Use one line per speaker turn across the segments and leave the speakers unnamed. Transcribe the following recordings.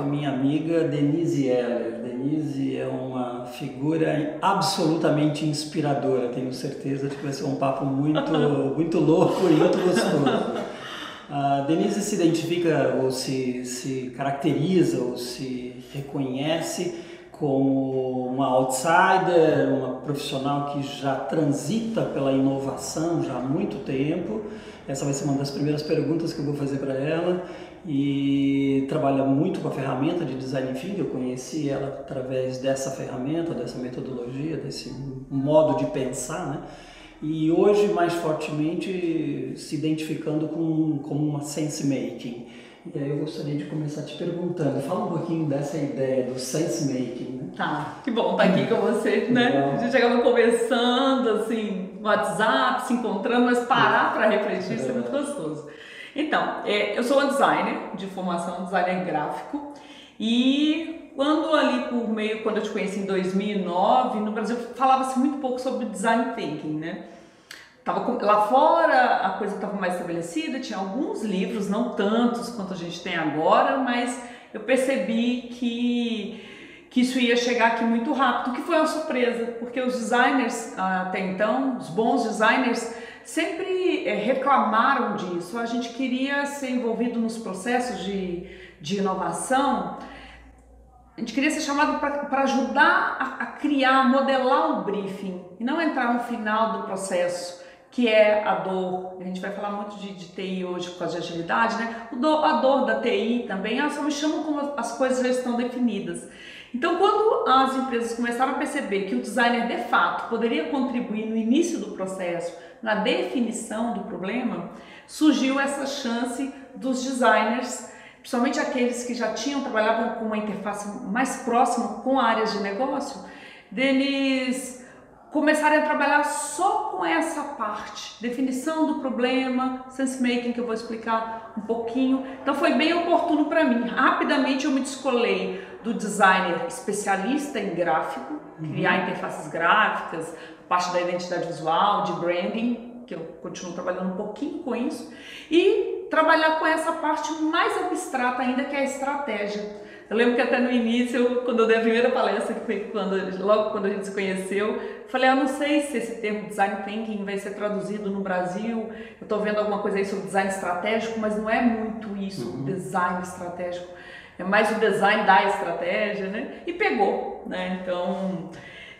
com a minha amiga Denise Heller. Denise é uma figura absolutamente inspiradora. Tenho certeza de que vai ser um papo muito, muito louco e muito gostoso. A Denise se identifica ou se, se caracteriza ou se reconhece como uma outsider, uma profissional que já transita pela inovação já há muito tempo. Essa vai ser uma das primeiras perguntas que eu vou fazer para ela e trabalha muito com a ferramenta de design thinking. Eu conheci ela através dessa ferramenta, dessa metodologia, desse modo de pensar, né? E hoje mais fortemente se identificando com como uma sense making. E aí eu gostaria de começar te perguntando, fala um pouquinho dessa ideia do sense making, né?
Tá, que bom estar aqui com você, né? A gente acaba conversando, assim, no WhatsApp, se encontrando, mas parar para refletir, isso é muito gostoso. Então, é, eu sou uma designer de formação, designer gráfico, e quando ali por meio, quando eu te conheci em 2009, no Brasil falava-se muito pouco sobre design thinking, né? Tava, lá fora a coisa estava mais estabelecida, tinha alguns livros, não tantos quanto a gente tem agora, mas eu percebi que, que isso ia chegar aqui muito rápido, que foi uma surpresa, porque os designers até então, os bons designers, sempre é, reclamaram disso. A gente queria ser envolvido nos processos de, de inovação, a gente queria ser chamado para ajudar a, a criar, modelar o briefing e não entrar no final do processo que é a dor. A gente vai falar muito de, de TI hoje por causa de agilidade, né? Do, a dor da TI também, elas só me chamam como as coisas já estão definidas. Então, quando as empresas começaram a perceber que o designer de fato poderia contribuir no início do processo, na definição do problema, surgiu essa chance dos designers, principalmente aqueles que já tinham trabalhado com uma interface mais próxima com áreas de negócio, deles começarem a trabalhar só com essa parte, definição do problema, sense making que eu vou explicar um pouquinho. Então foi bem oportuno para mim. Rapidamente eu me descolei do designer especialista em gráfico, uhum. criar interfaces gráficas, parte da identidade visual, de branding, que eu continuo trabalhando um pouquinho com isso, e trabalhar com essa parte mais abstrata ainda que é a estratégia. Eu lembro que até no início, quando eu dei a primeira palestra, que foi quando, logo quando a gente se conheceu, falei, eu não sei se esse termo design thinking vai ser traduzido no Brasil. Eu estou vendo alguma coisa aí sobre design estratégico, mas não é muito isso, uhum. design estratégico. É mais o design da estratégia, né? E pegou, né? Então,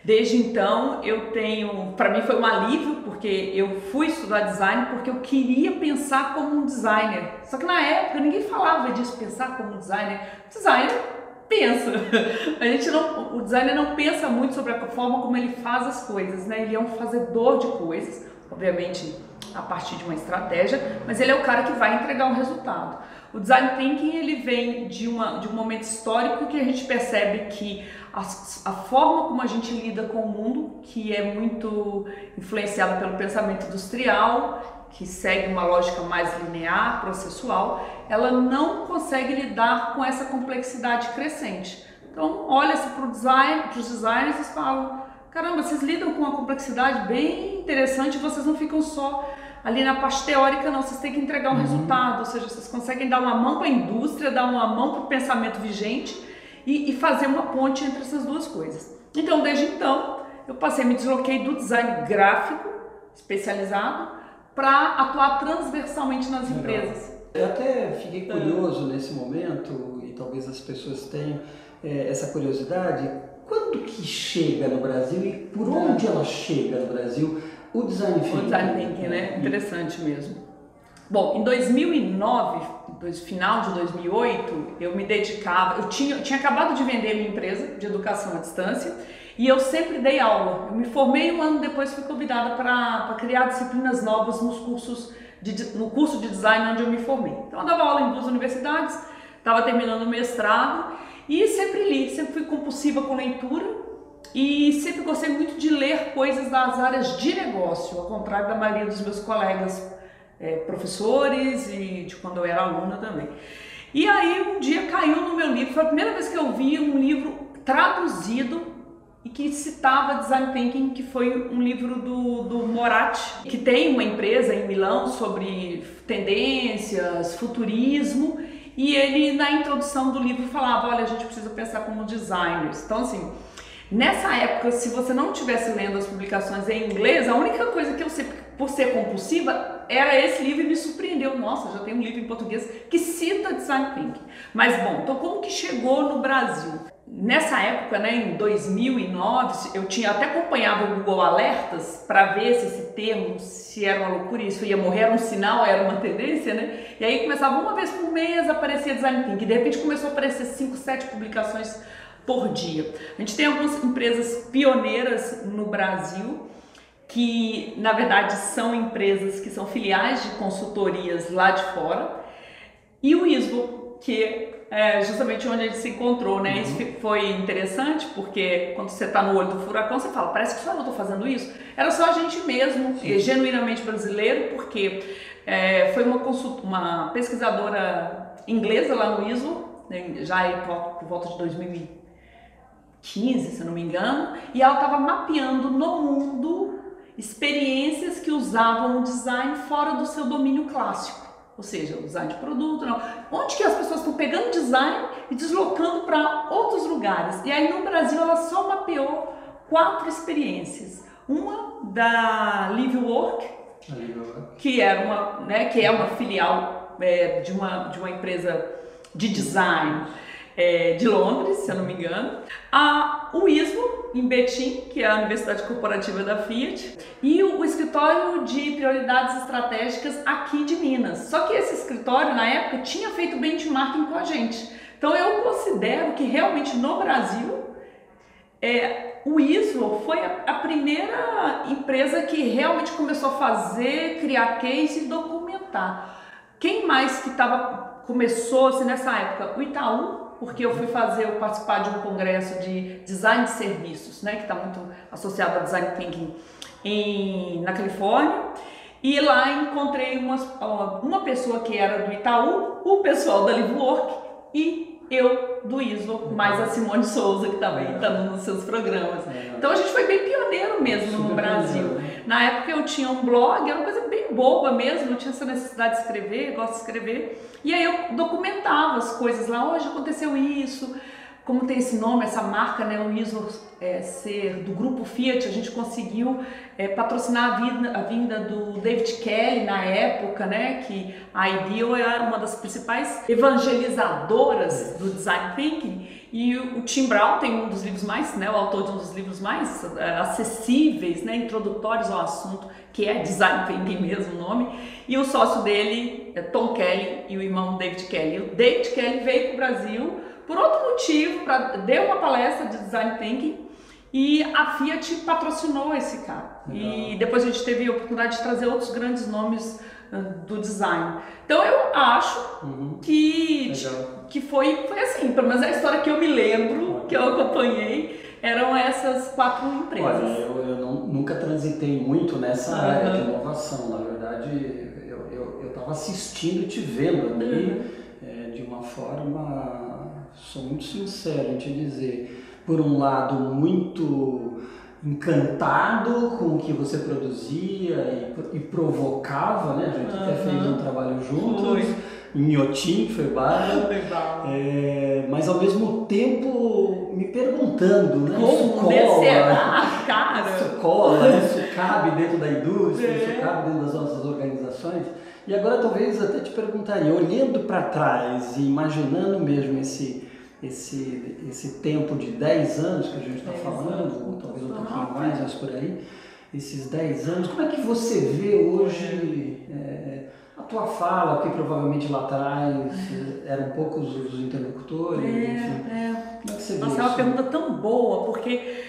Desde então eu tenho, para mim foi um alívio porque eu fui estudar design porque eu queria pensar como um designer. Só que na época ninguém falava disso, pensar como um designer. Designer pensa. A gente não, o designer não pensa muito sobre a forma como ele faz as coisas, né? Ele é um fazedor de coisas, obviamente a partir de uma estratégia, mas ele é o cara que vai entregar um resultado. O design thinking ele vem de, uma, de um momento histórico que a gente percebe que a, a forma como a gente lida com o mundo, que é muito influenciada pelo pensamento industrial, que segue uma lógica mais linear, processual, ela não consegue lidar com essa complexidade crescente. Então, olha-se para design, os designers e falam: caramba, vocês lidam com uma complexidade bem interessante, vocês não ficam só ali na parte teórica, não, vocês têm que entregar um uhum. resultado, ou seja, vocês conseguem dar uma mão para a indústria, dar uma mão para o pensamento vigente e, e, fazer uma ponte entre essas duas coisas. Então, desde então, eu passei, me desloquei do design gráfico especializado para atuar transversalmente nas Legal. empresas.
Eu até fiquei curioso nesse momento, e talvez as pessoas tenham é, essa curiosidade, quando que chega no Brasil e por onde ela chega no Brasil o design thinking. O
design thinking, né? Interessante mesmo. Bom, em 2009, final de 2008, eu me dedicava, eu tinha, eu tinha acabado de vender minha empresa de educação à distância e eu sempre dei aula. Eu me formei um ano depois fui convidada para criar disciplinas novas nos cursos de, no curso de design onde eu me formei. Então eu dava aula em duas universidades, estava terminando o mestrado e sempre li, sempre fui compulsiva com leitura e sempre gostei muito de ler coisas das áreas de negócio, ao contrário da maioria dos meus colegas é, professores e de quando eu era aluna também. E aí um dia caiu no meu livro, foi a primeira vez que eu vi um livro traduzido e que citava Design Thinking, que foi um livro do, do Moratti, que tem uma empresa em Milão sobre tendências, futurismo, e ele na introdução do livro falava, olha, a gente precisa pensar como designers. Então assim, nessa época, se você não estivesse lendo as publicações em inglês, a única coisa que eu sei por ser compulsiva era esse livro e me surpreendeu. Nossa, já tem um livro em português que cita design thinking. Mas bom, então como que chegou no Brasil? Nessa época, né, em 2009, eu tinha até acompanhado o Google Alertas para ver se esse termo, se era uma loucura, isso ia morrer, era um sinal, era uma tendência, né? E aí começava uma vez por mês aparecer Design Thinking, de repente começou a aparecer 5, 7 publicações por dia. A gente tem algumas empresas pioneiras no Brasil que, na verdade, são empresas que são filiais de consultorias lá de fora, e o ISBO, que é justamente onde ele se encontrou, né? Uhum. Isso foi interessante porque quando você está no olho do furacão, você fala, parece que só eu estou fazendo isso. Era só a gente mesmo, Sim. genuinamente brasileiro, porque é, foi uma, consulta, uma pesquisadora inglesa lá no ISO, né, já por, volta de 2015, se não me engano, e ela estava mapeando no mundo experiências que usavam o design fora do seu domínio clássico. Ou seja, design de produto, não. Onde que as pessoas estão pegando design e deslocando para outros lugares? E aí no Brasil ela só mapeou quatro experiências. Uma da Live Work, que era uma, né, que é uma filial é, de, uma, de uma empresa de design é, de Londres, se eu não me engano, a UISMO, em Betim, que é a Universidade Corporativa da Fiat, e o, o escritório de prioridades estratégicas aqui de Minas. Só que esse escritório, na época, tinha feito benchmarking com a gente. Então eu considero que realmente no Brasil é, o ISO foi a, a, primeira empresa que realmente começou a fazer, criar case e documentar. Quem mais que estava começou assim, nessa época? O Itaú porque eu fui fazer, eu participar de um congresso de design de serviços, né, que está muito associado ao design thinking em, na Califórnia. E lá encontrei uma, uma pessoa que era do Itaú, o pessoal da LiveWork e eu do ISO, mais a Simone Souza, que também está nos seus programas. Então a gente foi bem pioneiro mesmo no Brasil. Né? Na época eu tinha um blog, era uma coisa bem boba mesmo, não tinha essa necessidade de escrever, gosto de escrever. E aí eu documentava as coisas lá, hoje aconteceu isso, como tem esse nome, essa marca, né, o ISO é, ser do grupo Fiat, a gente conseguiu é, patrocinar a vinda, a vinda do David Kelly na época, né, que a Ideal é uma das principais evangelizadoras do design thinking. E o Tim Brown tem um dos livros mais, né, o autor de um dos livros mais é, acessíveis, né, introdutórios ao assunto, que é Design Thinking mesmo o nome, e o sócio dele é Tom Kelly e o irmão David Kelly. O David Kelly veio para o Brasil por outro motivo, pra, deu uma palestra de Design Thinking e a Fiat patrocinou esse cara. Legal. E depois a gente teve a oportunidade de trazer outros grandes nomes do design. Então eu acho uhum. que, que foi, foi assim, pelo menos a história que eu me lembro, que eu acompanhei, eram essas quatro empresas.
Olha, eu, eu não, nunca transitei muito nessa uhum. área de inovação. Na verdade, eu estava assistindo e te vendo ali uhum. é, de uma forma, sou muito sincero em te dizer, por um lado, muito encantado com o que você produzia e, e provocava, né? A gente uhum. até fez um trabalho juntos. Foi. Em Inhotim, que foi bárbaro. É, mas ao mesmo tempo me perguntando, né?
Como isso cola, cara?
Isso cola, né? isso cabe dentro da indústria, é. isso cabe dentro das nossas organizações. E agora talvez até te perguntaria, olhando para trás e imaginando mesmo esse esse, esse tempo de 10 anos que a gente está falando, ou talvez um pouquinho mais, mas por aí, esses 10 anos, como é que você vê hoje é, a tua fala, que provavelmente lá atrás eram poucos os interlocutores, é, enfim. É. Como é que você
Nossa, vê é uma pergunta tão boa, porque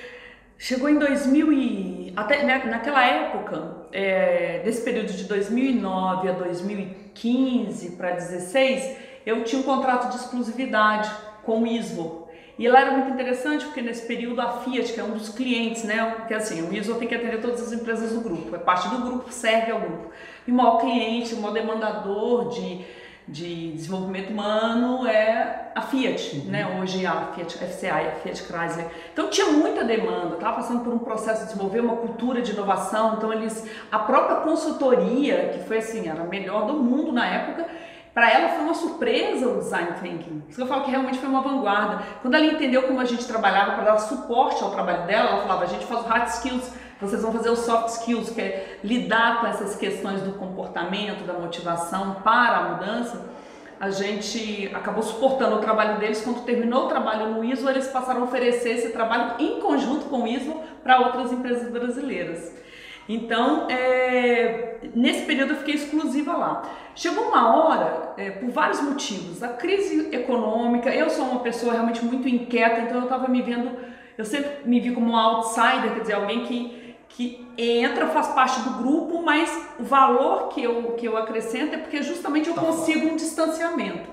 chegou em 2000 e... Até né, naquela época, é, desse período de 2009 a 2015 para 2016, eu tinha um contrato de exclusividade com o ISO. E lá era muito interessante porque nesse período a Fiat, que é um dos clientes, né, que assim, o ISO tem que atender todas as empresas do grupo, é parte do grupo, serve ao grupo. E o maior cliente, o maior demandador de, de desenvolvimento humano é a Fiat, uhum. né, hoje a Fiat FCA e a Fiat Chrysler. Então tinha muita demanda, estava passando por um processo de desenvolver uma cultura de inovação, então eles, a própria consultoria, que foi assim, era a melhor do mundo na época, para ela foi uma surpresa o design thinking. Isso que eu falo que realmente foi uma vanguarda. Quando ela entendeu como a gente trabalhava para dar suporte ao trabalho dela, ela falava: a gente faz o hard skills, vocês vão fazer os soft skills, que é lidar com essas questões do comportamento, da motivação para a mudança. A gente acabou suportando o trabalho deles. Quando terminou o trabalho no ISO, eles passaram a oferecer esse trabalho em conjunto com o ISO para outras empresas brasileiras. Então, é, nesse período eu fiquei exclusiva lá. Chegou uma hora, é, por vários motivos, a crise econômica, eu sou uma pessoa realmente muito inquieta, então eu estava me vendo, eu sempre me vi como uma outsider, quer dizer, alguém que, que entra, faz parte do grupo, mas o valor que eu, que eu acrescento é porque justamente eu tá consigo um distanciamento.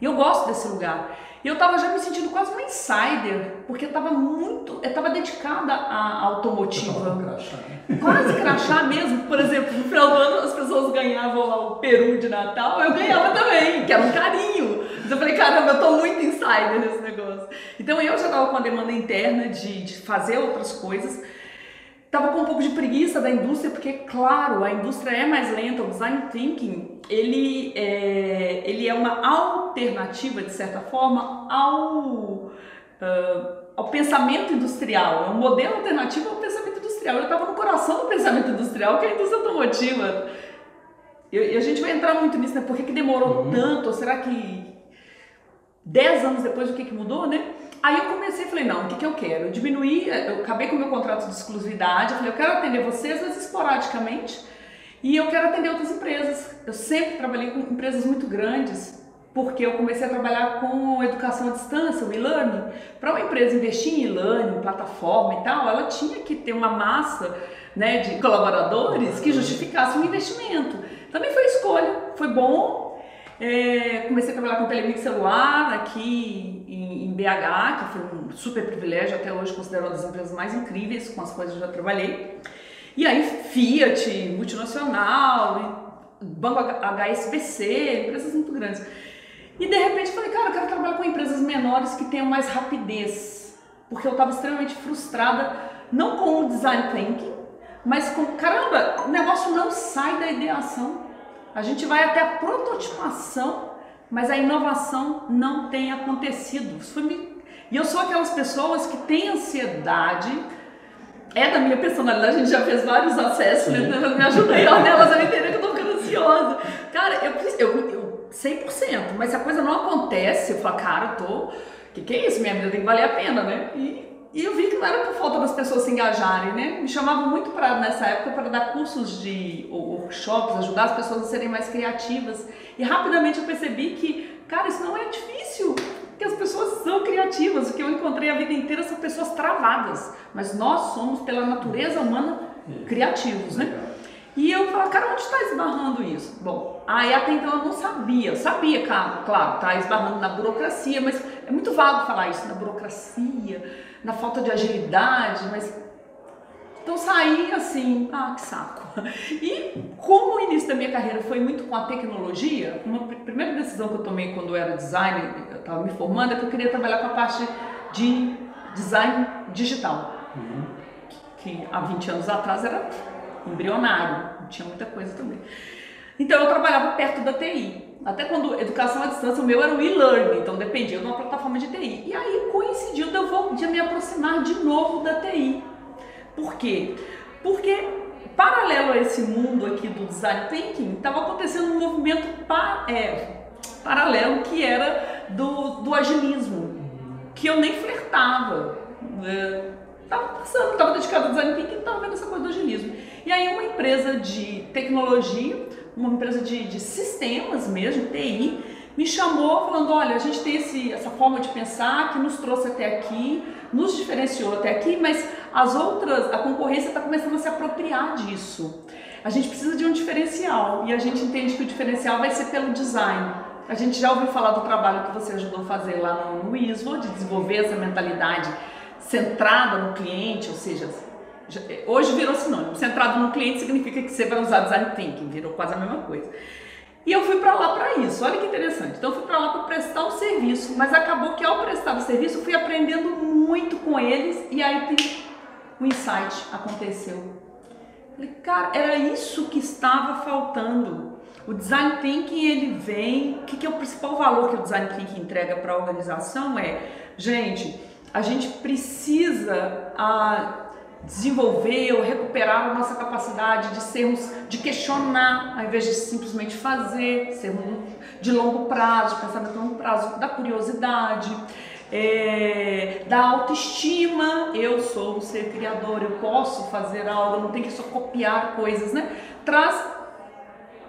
E eu gosto desse lugar. E eu tava já me sentindo quase uma insider, porque eu tava muito, eu tava dedicada à automotiva. Crachá? Quase crachá mesmo. Por exemplo, no final do ano as pessoas ganhavam lá o peru de Natal, eu ganhava também, que era um carinho. Mas eu falei, caramba, eu tô muito insider nesse negócio. Então eu já tava com a demanda interna de, de fazer outras coisas. Tava com um pouco de preguiça da indústria, porque, claro, a indústria é mais lenta, o design thinking, ele é, ele é uma alternativa, de certa forma, ao, uh, ao pensamento industrial, é um modelo alternativo ao pensamento industrial. Eu estava no coração do pensamento industrial, que é a indústria automotiva. E a gente vai entrar muito nisso, né? Por que, que demorou uhum. tanto? Ou será que dez anos depois o que, que mudou, né? Aí eu comecei e falei, não, o que, que eu quero? Eu diminuí, eu acabei com o meu contrato de exclusividade, eu falei, eu quero atender vocês, mas esporadicamente, e eu quero atender outras empresas. Eu sempre trabalhei com empresas muito grandes, porque eu comecei a trabalhar com educação à distância, o e-learning. Para uma empresa investir em e-learning, plataforma e tal, ela tinha que ter uma massa né, de colaboradores que justificasse o um investimento. Também foi escolha, foi bom. É, comecei a trabalhar com telemix celular aqui em, BH, que foi um super privilégio, até hoje considero uma das empresas mais incríveis com as quais eu já trabalhei. E aí Fiat, multinacional, Banco HSBC, empresas muito grandes. E de repente falei, cara, eu quero trabalhar com empresas menores que tenham mais rapidez. Porque eu estava extremamente frustrada, não com o design thinking, mas com, caramba, o negócio não sai da ideação. A gente vai até a prototipação, mas a inovação não tem acontecido. E eu sou aquelas pessoas que têm ansiedade, é da minha personalidade, a gente já fez vários acessos, né? me ó, nelas a entender que eu tô ficando ansiosa. Cara, eu, eu, eu 100%, mas se a coisa não acontece, eu falo, cara, eu tô. O que, que é isso? Minha vida tem que valer a pena, né? E, e eu vi que não era por falta das pessoas se engajarem, né? Me chamavam muito para nessa época para dar cursos de workshops, ajudar as pessoas a serem mais criativas. E rapidamente eu percebi que, cara, isso não é difícil que as pessoas são criativas. O que eu encontrei a vida inteira são pessoas travadas, mas nós somos, pela natureza humana, criativos, né? E eu falo, cara, onde está esbarrando isso? Bom, aí até então eu não sabia. Eu sabia, claro, claro, tá esbarrando na burocracia, mas é muito vago falar isso, na burocracia, na falta de agilidade, mas então saí assim, ah, que saco. E como o início da minha carreira foi muito com a tecnologia, uma primeira decisão que eu tomei quando eu era designer, eu estava me formando, é que eu queria trabalhar com a parte de design digital. Uhum. Que, que há 20 anos atrás era embrionário, não tinha muita coisa também. Então eu trabalhava perto da TI. Até quando educação à distância, o meu era o e-learning, então dependia de uma plataforma de TI. E aí coincidiu de eu vou, de me aproximar de novo da TI. Por quê? Porque paralelo a esse mundo aqui do design thinking, estava acontecendo um movimento pa, é, paralelo que era do, do agilismo, que eu nem flertava. Estava é, passando, estava dedicado ao design thinking estava vendo essa coisa do agilismo. E aí uma empresa de tecnologia, uma empresa de, de sistemas mesmo, TI, me chamou falando, olha, a gente tem esse, essa forma de pensar que nos trouxe até aqui, nos diferenciou até aqui, mas as outras, a concorrência está começando a se apropriar disso. A gente precisa de um diferencial e a gente entende que o diferencial vai ser pelo design. A gente já ouviu falar do trabalho que você ajudou a fazer lá no, ISO, de desenvolver essa mentalidade centrada no cliente, ou seja, hoje virou sinônimo. Centrado no cliente significa que você vai usar design thinking, virou quase a mesma coisa. E eu fui para lá para isso. Olha que interessante. Então eu fui para lá para prestar o serviço, mas acabou que ao prestar o serviço fui aprendendo muito com eles e aí tem um insight aconteceu. Falei, cara, era isso que estava faltando. O design thinking ele vem, o que, que é o principal valor que o design thinking entrega para a organização é, gente, a gente precisa a, desenvolver ou recuperar a nossa capacidade de sermos, de questionar, ao invés de simplesmente fazer, ser de longo prazo, de pensamento longo prazo, da curiosidade, é, da autoestima. Eu sou um ser criador, eu posso fazer algo, não tenho que só copiar coisas, né? Traz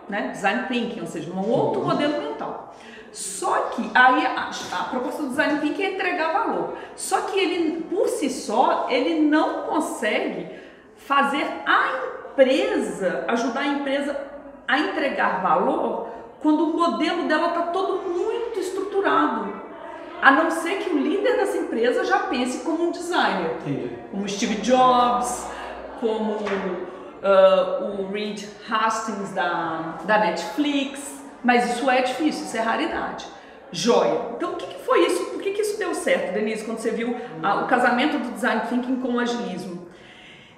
né, design thinking, ou seja, um outro modelo mental. Só que aí a, a, proposta do design thinking é entregar valor. Só que ele por si só ele não consegue fazer a empresa ajudar a empresa a entregar valor quando o modelo dela está todo muito estruturado. A não ser que o líder dessa empresa já pense como um designer, Entendi. como Steve Jobs, como uh, o Reed Hastings da, da Netflix, mas isso é difícil, isso é raridade. Joia. Então, o que, que foi isso? Por que, que isso deu certo, Denise, quando você viu o casamento do design thinking com o agilismo?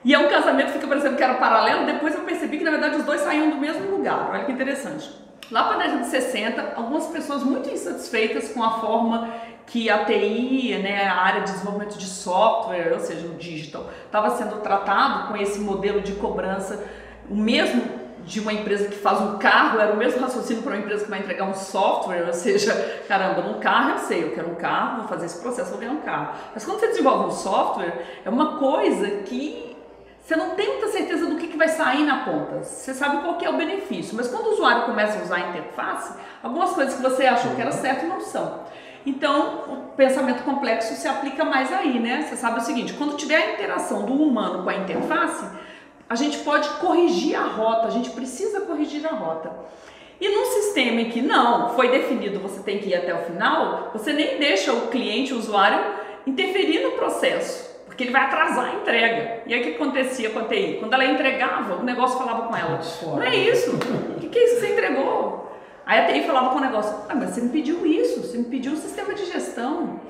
E é um casamento que fica parecendo que era paralelo, depois eu percebi que na verdade os dois saíam do mesmo lugar. Olha que interessante. Lá para a década de 60, algumas pessoas muito insatisfeitas com a forma que a TI, né, a área de desenvolvimento de software, ou seja, o digital, estava sendo tratado com esse modelo de cobrança, o mesmo de uma empresa que faz um carro era o mesmo raciocínio para uma empresa que vai entregar um software, ou seja, caramba, num carro eu sei, eu quero um carro, vou fazer esse processo, vou ganhar um carro. Mas quando você desenvolve um software, é uma coisa que você não tem muita certeza do que, que vai sair na ponta. Você sabe qual que é o benefício, mas quando o usuário começa a usar a interface, algumas coisas que você achou que era certo não são. Então, o pensamento complexo se aplica mais aí, né? Você sabe o seguinte, quando tiver a interação do humano com a interface, a gente pode corrigir a rota, a gente precisa corrigir a rota. E num sistema em que não foi definido, você tem que ir até o final, você nem deixa o cliente, o usuário, interferir no processo, porque ele vai atrasar a entrega. E aí o que acontecia com a TI? Quando ela entregava, o negócio falava com ela: Não é isso, o que, que é isso que você entregou? Aí a TI falava com o negócio: Ah, mas você me pediu isso, você me pediu um sistema de gestão.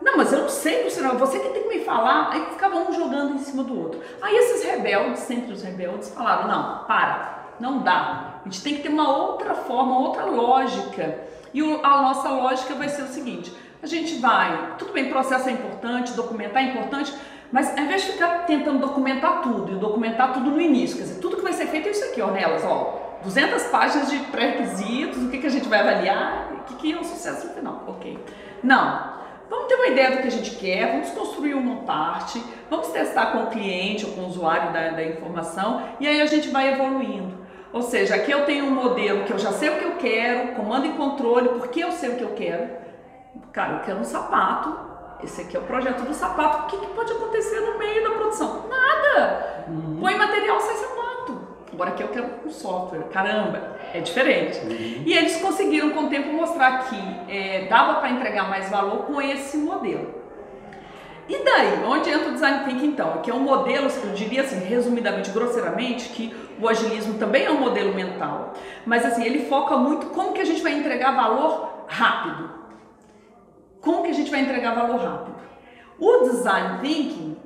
Não, mas eu não sei funcionar, você que tem que me falar. Aí ficava um jogando em cima do outro. Aí esses rebeldes, sempre os rebeldes, falaram: não, para, não dá. A gente tem que ter uma outra forma, outra lógica. E a nossa lógica vai ser o seguinte: a gente vai, tudo bem, processo é importante, documentar é importante, mas ao invés de ficar tentando documentar tudo e documentar tudo no início, quer dizer, tudo que vai ser feito é isso aqui, ó, nelas, ó, 200 páginas de pré-requisitos, o que, que a gente vai avaliar, o que, que é um sucesso no final, ok. Não, Vamos ter uma ideia do que a gente quer, vamos construir uma parte, vamos testar com o cliente ou com o usuário da, da informação e aí a gente vai evoluindo. Ou seja, aqui eu tenho um modelo que eu já sei o que eu quero, comando e controle, porque eu sei o que eu quero. Cara, eu quero um sapato, esse aqui é o projeto do sapato, o que, que pode acontecer no meio da produção? Nada! Uhum. Põe material, sai sapato. Agora aqui eu quero um software, caramba, é diferente. Uhum. E eles conseguiram com o tempo mostrar que é, dava para entregar mais valor com esse modelo. E daí, onde entra o design thinking então? Que é um modelo, eu diria assim, resumidamente, grosseiramente, que o agilismo também é um modelo mental, mas assim, ele foca muito como que a gente vai entregar valor rápido. Como que a gente vai entregar valor rápido? O design thinking,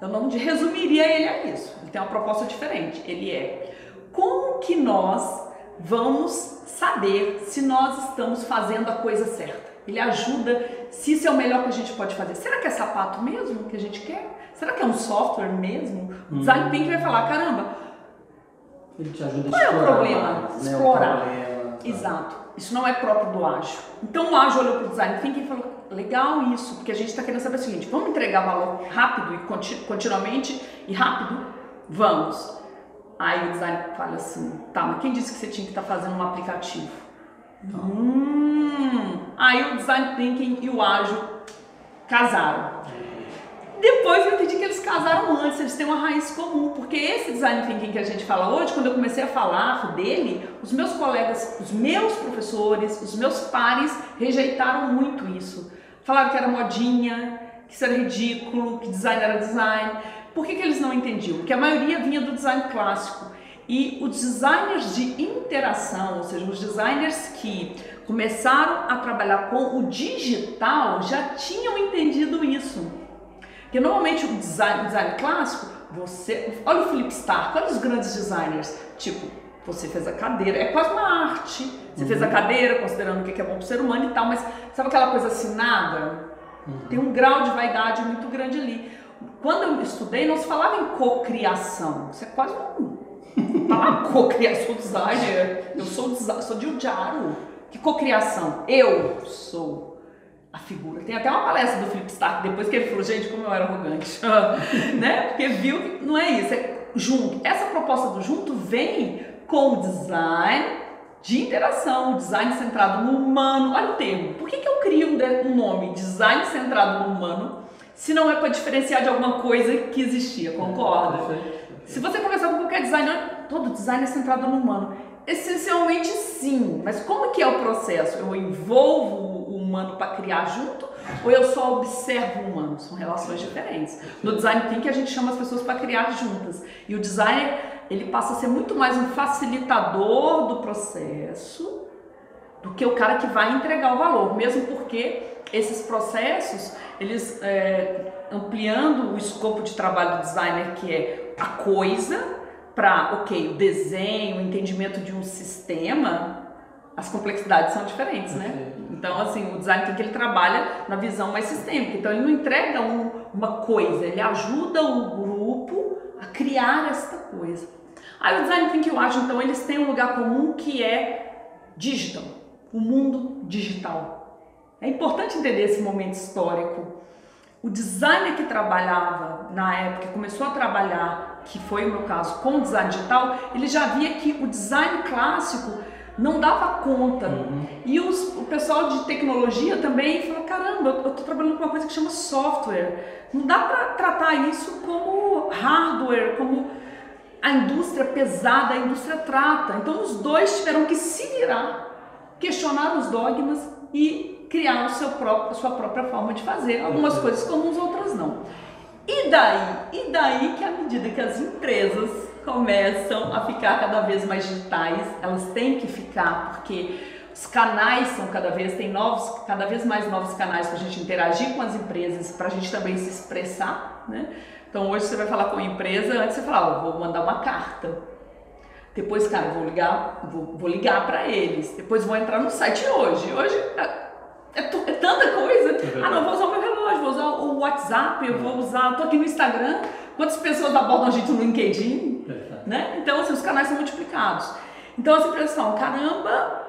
eu não resumiria ele a isso. Ele tem uma proposta diferente. Ele é como que nós vamos saber se nós estamos fazendo a coisa certa? Ele ajuda se isso é o melhor que a gente pode fazer. Será que é sapato mesmo que a gente quer? Será que é um software mesmo? O uhum. design thinking vai falar, caramba,
ele te ajuda a
qual é o problema? Né, explorar. Exato. Isso não é próprio do ágil. Então o ágil olhou para o design thinking e falou, legal isso, porque a gente está querendo saber o seguinte, vamos entregar valor rápido e continuamente e rápido? Vamos. Aí o design fala assim, tá, mas quem disse que você tinha que estar tá fazendo um aplicativo? Hum, aí o design thinking e o ágil casaram. Depois eu entendi que eles casaram antes, eles têm uma raiz comum, porque esse design thinking que a gente fala hoje, quando eu comecei a falar dele, os meus colegas, os meus professores, os meus pares rejeitaram muito isso. Falaram que era modinha, que isso era ridículo, que design era design. Por que, que eles não entendiam? Porque a maioria vinha do design clássico. E os designers de interação, ou seja, os designers que começaram a trabalhar com o digital já tinham entendido isso. Porque normalmente o design, o design clássico, você. Olha o Philip Stark, olha os grandes designers, tipo Você fez a cadeira, é quase uma arte. Você uhum. fez a uhum. cadeira, considerando o que é bom para o ser humano e tal, mas sabe aquela coisa assinada? Uhum. Tem um grau de vaidade muito grande ali. Quando eu estudei, não se falava em cocriação. Isso é quase um. Ah, cocriação, designer. Eu sou, sou de Ujaro. Que cocriação? Eu sou a figura. Tem até uma palestra do Philip Stark depois que ele falou, gente, como eu era arrogante. né? Porque viu que não é isso, é junto. Essa proposta do junto vem com o design de interação, design centrado no humano. Olha o termo. Por que, que eu crio um nome design centrado no humano se não é para diferenciar de alguma coisa que existia? Concorda? Se você conversar com qualquer designer, todo design é centrado no humano. Essencialmente sim, mas como que é o processo? Eu envolvo o humano para criar junto ou eu só observo o humano? São relações diferentes. No design thinking a gente chama as pessoas para criar juntas. E o designer, ele passa a ser muito mais um facilitador do processo do que o cara que vai entregar o valor, mesmo porque esses processos, eles é, ampliando o escopo de trabalho do designer, que é a coisa, para, ok, o desenho, o entendimento de um sistema, as complexidades são diferentes, né? Então, assim, o design tem que ele trabalha na visão mais sistêmica. Então, ele não entrega um, uma coisa, ele ajuda o grupo a criar esta coisa. Aí, o design thinking, eu acho, então, eles têm um lugar comum que é digital, o mundo digital. É importante entender esse momento histórico. O designer que trabalhava na época, começou a trabalhar que foi o meu caso, com o design digital, ele já via que o design clássico não dava conta. Uhum. E os, o pessoal de tecnologia também falou: caramba, eu estou trabalhando com uma coisa que chama software. Não dá para tratar isso como hardware, como a indústria pesada, a indústria trata. Então os dois tiveram que se virar, questionar os dogmas e criar o seu próprio, a sua própria forma de fazer. Algumas uhum. coisas comuns, outras não. E daí? E daí que à medida que as empresas começam a ficar cada vez mais digitais, elas têm que ficar, porque os canais são cada vez, tem novos, cada vez mais novos canais para a gente interagir com as empresas, para a gente também se expressar, né? Então hoje você vai falar com a empresa, antes você falava, vou mandar uma carta. Depois, cara, vou ligar, vou, vou ligar para eles. Depois vou entrar no site hoje. Hoje é, é, é tanta coisa. É ah, não, vou usar o meu relógio, vou usar o WhatsApp, eu vou usar, tô aqui no Instagram. Quantas pessoas abordam a gente no LinkedIn? Né? Então, assim, os canais são multiplicados. Então, essa impressão, caramba,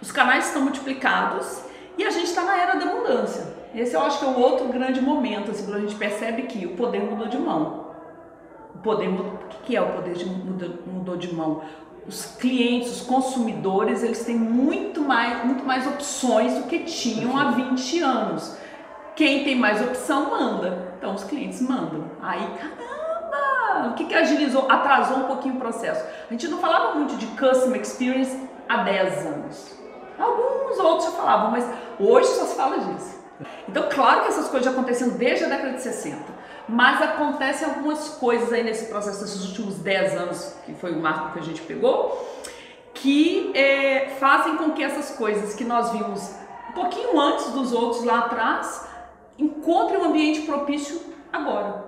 os canais estão multiplicados e a gente está na era da mudança. Esse eu acho que é o outro grande momento, assim, quando a gente percebe que o poder mudou de mão. O poder mudou, o que é o poder de, mudou, mudou de mão? os clientes, os consumidores, eles têm muito mais, muito mais opções do que tinham há 20 anos. Quem tem mais opção manda. Então os clientes mandam. Aí, caramba! O que, que agilizou, atrasou um pouquinho o processo? A gente não falava muito de customer experience há 10 anos. Alguns outros já falavam, mas hoje só se fala disso. Então, claro que essas coisas já desde a década de 60. Mas acontecem algumas coisas aí nesse processo desses últimos 10 anos, que foi o marco que a gente pegou, que é, fazem com que essas coisas que nós vimos um pouquinho antes dos outros lá atrás encontrem um ambiente propício agora.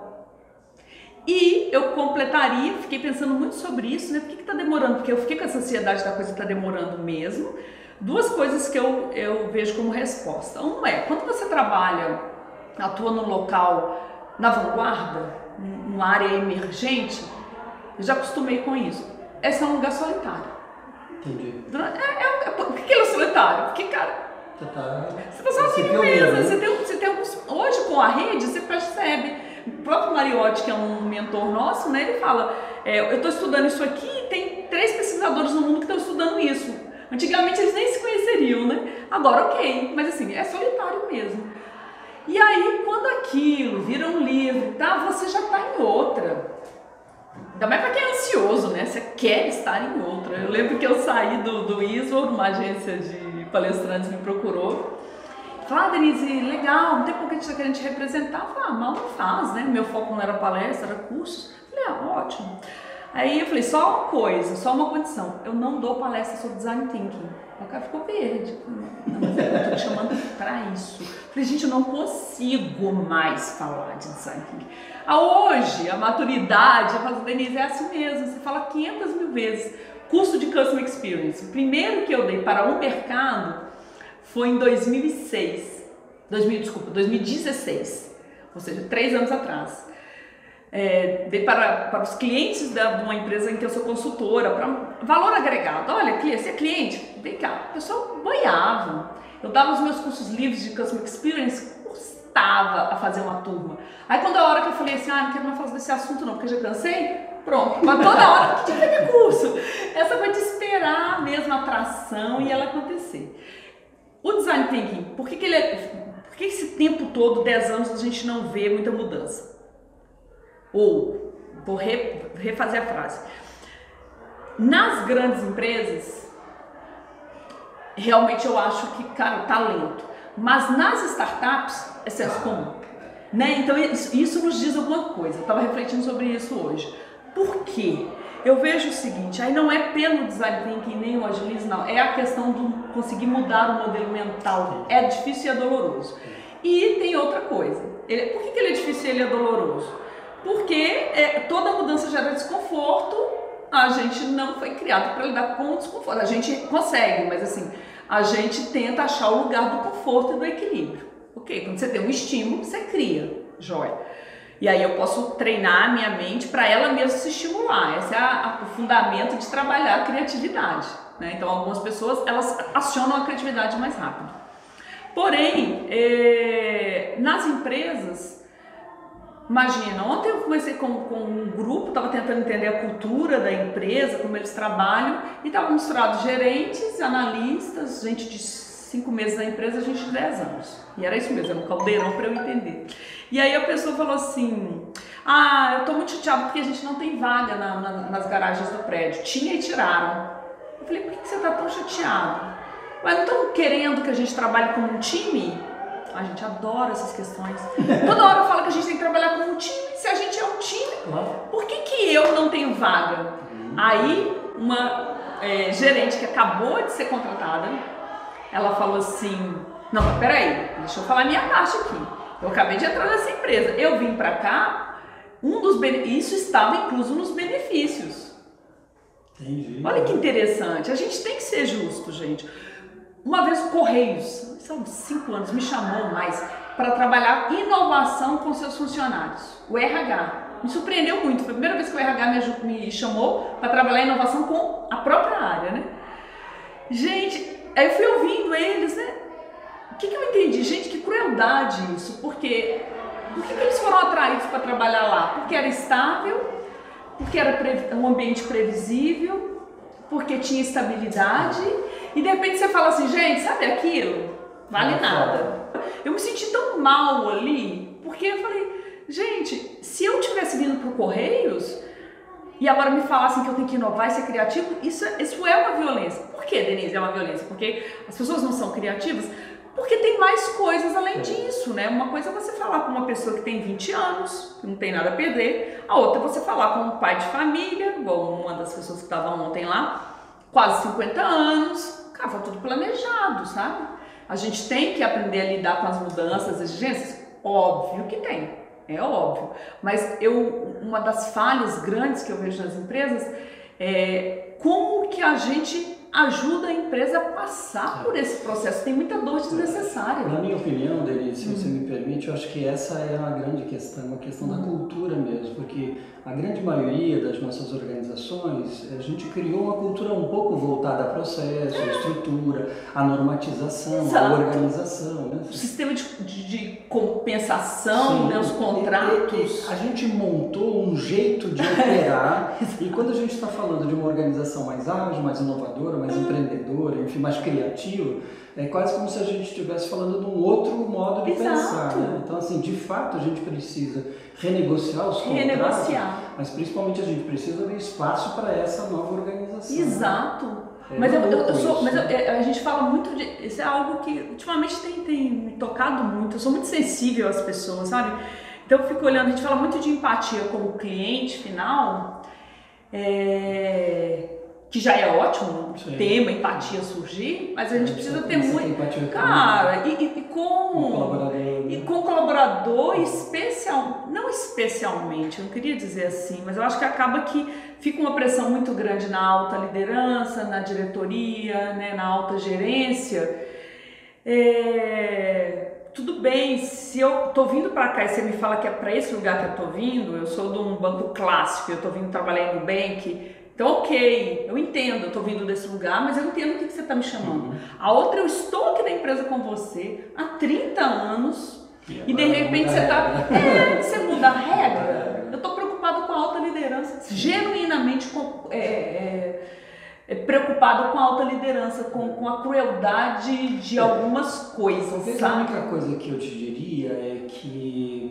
E eu completaria, fiquei pensando muito sobre isso, né? Por que está demorando? Porque eu fiquei com essa ansiedade da coisa que está demorando mesmo. Duas coisas que eu, eu vejo como resposta. Um é, quando você trabalha, atua no local na vanguarda, numa área emergente, eu já acostumei com isso. Esse é um lugar solitário.
Entendi.
É, é, é, por que ele é solitário? Porque, cara, você tá, você tá sozinho mesmo. Você tem, você tem alguns, hoje, com a rede, você percebe. O próprio Mariotti, que é um mentor nosso, né, ele fala: é, Eu estou estudando isso aqui e tem três pesquisadores no mundo que estão estudando isso. Antigamente eles nem se conheceriam, né? Agora, ok, mas assim, é solitário mesmo. E aí, quando aquilo vira um livro, tá, você já está em outra. Ainda mais para quem é ansioso, né? Você quer estar em outra. Eu lembro que eu saí do, do ISO, uma agência de palestrantes me procurou. Falou, ah, Denise, legal, tem por que a gente está querendo te representar. Eu falei, ah, mal não faz, né? Meu foco não era palestra, era cursos. Eu falei, ah, ótimo. Aí eu falei, só uma coisa, só uma condição, eu não dou palestra sobre design thinking. O cara ficou verde. Não, mas eu tô te chamando para isso. Eu falei, gente, eu não consigo mais falar de design thinking. Ah, hoje, a maturidade, eu falo, Denise, é assim mesmo, você fala 500 mil vezes. Curso de Customer Experience. O primeiro que eu dei para o mercado foi em 2006. 2000, desculpa, 2016. Ou seja, três anos atrás é, para, para os clientes da, de uma empresa em que eu sou consultora, para valor agregado. Olha, você é cliente? Vem cá. O pessoal banhava. Eu dava os meus cursos livres de Customer Experience, custava a fazer uma turma. Aí quando a hora que eu falei assim, ah, não quero mais falar desse assunto não, porque já cansei, pronto. Mas toda hora que tinha que ter curso. Essa foi de esperar mesmo a atração e ela acontecer. O Design Thinking, por que, que ele é... Por que esse tempo todo, 10 anos, a gente não vê muita mudança? Ou, vou re, refazer a frase. Nas grandes empresas, realmente eu acho que, cara, talento. Mas nas startups, é senso comum. Né? Então, isso, isso nos diz alguma coisa. Eu estava refletindo sobre isso hoje. Por quê? Eu vejo o seguinte, aí não é pelo design thinking nem o agilismo, não. É a questão de conseguir mudar o modelo mental. É difícil e é doloroso. E tem outra coisa. Ele, por que, que ele é difícil e ele é doloroso? Porque é, toda mudança gera desconforto, a gente não foi criado para lidar com o desconforto. A gente consegue, mas assim, a gente tenta achar o lugar do conforto e do equilíbrio. Ok? Quando você tem um estímulo, você cria, joia. E aí eu posso treinar a minha mente para ela mesma se estimular. Esse é a, a, o fundamento de trabalhar a criatividade. Né? Então algumas pessoas elas acionam a criatividade mais rápido. Porém, é, nas empresas Imagina, ontem eu comecei com, com um grupo, estava tentando entender a cultura da empresa, como eles trabalham, e estava misturado gerentes, analistas, gente de cinco meses na empresa, gente de dez anos. E era isso mesmo, era um caldeirão para eu entender. E aí a pessoa falou assim: Ah, eu estou muito chateado porque a gente não tem vaga na, na, nas garagens do prédio. Tinha e tiraram. Eu falei: Por que você está tão chateado? Mas não estão querendo que a gente trabalhe como um time? A gente adora essas questões. Toda hora fala que a gente tem que trabalhar como um time. Se a gente é um time, por que, que eu não tenho vaga? Aí, uma é, gerente que acabou de ser contratada, ela falou assim: Não, mas peraí, deixa eu falar minha parte aqui. Eu acabei de entrar nessa empresa. Eu vim para cá, um dos isso estava incluso nos benefícios. Entendi. Olha que interessante. A gente tem que ser justo, gente. Uma vez o Correios, são cinco anos, me chamou mais para trabalhar inovação com seus funcionários, o RH. Me surpreendeu muito, foi a primeira vez que o RH me, me chamou para trabalhar inovação com a própria área, né? Gente, aí eu fui ouvindo eles, né? O que, que eu entendi? Gente, que crueldade isso, porque por que, que eles foram atraídos para trabalhar lá? Porque era estável, porque era um ambiente previsível, porque tinha estabilidade, e de repente você fala assim, gente, sabe aquilo? vale Não, nada. Eu me senti tão mal ali, porque eu falei, gente, se eu tivesse vindo para o Correios e agora me falassem que eu tenho que inovar e ser criativo, isso, isso é uma violência. Por que, Denise, é uma violência? Porque as pessoas não são criativas? Porque tem mais coisas além disso, né? Uma coisa é você falar com uma pessoa que tem 20 anos, que não tem nada a perder, a outra é você falar com um pai de família, igual uma das pessoas que estava ontem lá, quase 50 anos, cara, foi tudo planejado, sabe? A gente tem que aprender a lidar com as mudanças, exigências? Óbvio que tem, é óbvio. Mas eu, uma das falhas grandes que eu vejo nas empresas é como que a gente ajuda a empresa a passar por esse processo. Tem muita dor desnecessária.
Na minha opinião, Denise, se hum. você me permite, eu acho que essa é uma grande questão, uma questão hum. da cultura mesmo, porque a grande maioria das nossas organizações, a gente criou uma cultura um pouco voltada a processo, a estrutura, a normatização, Exato. a organização. Né?
O sistema de, de, de compensação, né, os contratos.
a gente montou um jeito de operar e quando a gente está falando de uma organização mais ágil, mais inovadora, mais empreendedora, enfim, mais criativa, é quase como se a gente estivesse falando de um outro modo de Exato. pensar. Né? Então, assim, de fato, a gente precisa renegociar os contratos, renegociar. mas principalmente a gente precisa de espaço para essa nova organização.
Exato. É mas eu, eu, eu sou, mas eu, é, a gente fala muito de. Isso é algo que ultimamente tem, tem me tocado muito. Eu sou muito sensível às pessoas, sabe? Então eu fico olhando, a gente fala muito de empatia como cliente final. É, que já é ótimo, Sim. tema, empatia surgir, mas a gente precisa ter muito. Cara, e, e, e com. E né? com colaborador, especial, não especialmente, eu não queria dizer assim, mas eu acho que acaba que fica uma pressão muito grande na alta liderança, na diretoria, né, na alta gerência. É, tudo bem, se eu tô vindo para cá e você me fala que é para esse lugar que eu tô vindo, eu sou de um banco clássico, eu tô vindo trabalhar em Nubank, então, ok, eu entendo, eu estou vindo desse lugar, mas eu entendo o que, que você está me chamando. Uhum. A outra, eu estou aqui na empresa com você há 30 anos e, e de repente você está. É, você muda a regra. Eu estou preocupado com a alta liderança, genuinamente com, é, é, é, preocupado com a alta liderança, com, com a crueldade de é. algumas coisas.
Sabe? A única coisa que eu te diria é que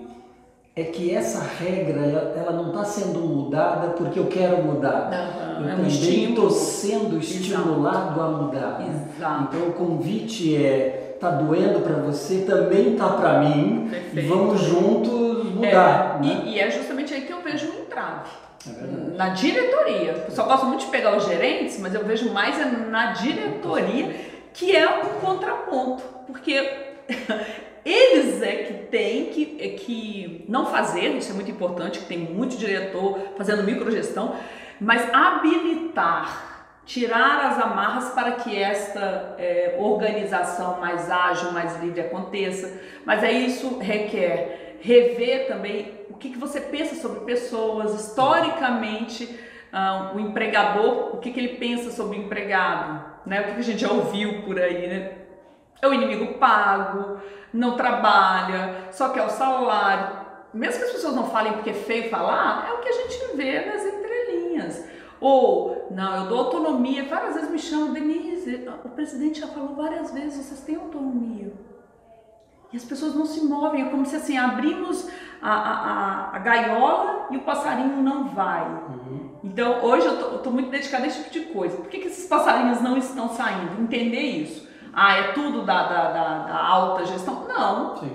é que essa regra ela não está sendo mudada porque eu quero mudar. Uhum, eu é também estou sendo estimulado Exato. a mudar. Exato. Então o convite é tá doendo para você também tá para mim Perfeito. e vamos juntos mudar.
É, né? e, e, é justamente aí que eu vejo um entrave. É na diretoria. Eu só gosto muito de pegar os gerentes, mas eu vejo mais é na diretoria que é um contraponto, porque eles é que têm que, é que não fazer, isso é muito importante, que tem muito diretor fazendo microgestão, mas habilitar, tirar as amarras para que esta é, organização mais ágil, mais livre aconteça. Mas aí isso requer rever também o que, que você pensa sobre pessoas, historicamente, ah, o empregador, o que, que ele pensa sobre o empregado, né? o que, que a gente já ouviu por aí, né? É o inimigo pago, não trabalha, só quer o salário. Mesmo que as pessoas não falem porque é feio falar, é o que a gente vê nas entrelinhas. Ou, não, eu dou autonomia. Várias vezes me chamam, Denise, o presidente já falou várias vezes, vocês têm autonomia. E as pessoas não se movem, é como se assim, abrimos a, a, a gaiola e o passarinho não vai. Uhum. Então, hoje eu estou muito dedicada a esse tipo de coisa. Por que, que esses passarinhos não estão saindo? Entender isso. Ah, é tudo da, da, da, da alta gestão? Não. Sim.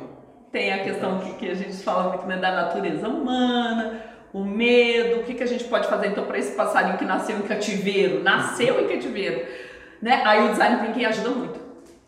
Tem a questão que, que a gente fala muito né, da natureza humana, o medo, o que, que a gente pode fazer então para esse passarinho que nasceu em cativeiro, nasceu em cativeiro, né? Aí o design thinking ajuda muito,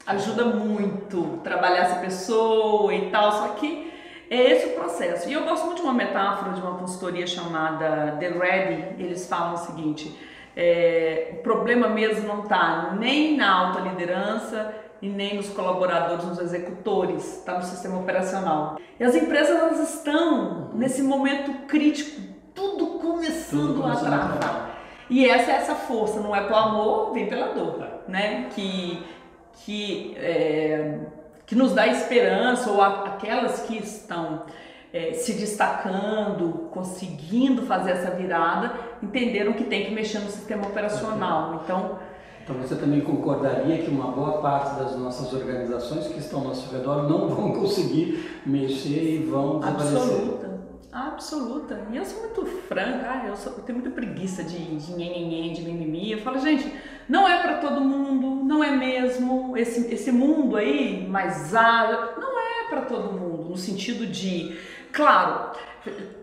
ajuda muito trabalhar essa pessoa e tal, só que é esse o processo. E eu gosto muito de uma metáfora de uma consultoria chamada The Ready, eles falam o seguinte, é, o problema mesmo não está nem na alta liderança e nem nos colaboradores, nos executores, está no sistema operacional. E as empresas elas estão nesse momento crítico, tudo começando, tudo a travar. E essa é essa força, não é pelo amor, vem pela dor, né? Que, que, é, que nos dá esperança, ou a, aquelas que estão é, se destacando, conseguindo fazer essa virada, entenderam que tem que mexer no sistema operacional. Então,
então você também concordaria que uma boa parte das nossas organizações que estão ao nosso redor não vão conseguir mexer e vão desaparecer?
Absoluta, absoluta. E eu sou muito franca, ah, eu, sou, eu, tenho muita preguiça de, de nhenhenhen, de mimimi. Eu falo, gente, não é para todo mundo, não é mesmo. Esse, esse mundo aí mais ágil, não é para todo mundo, no sentido de Claro,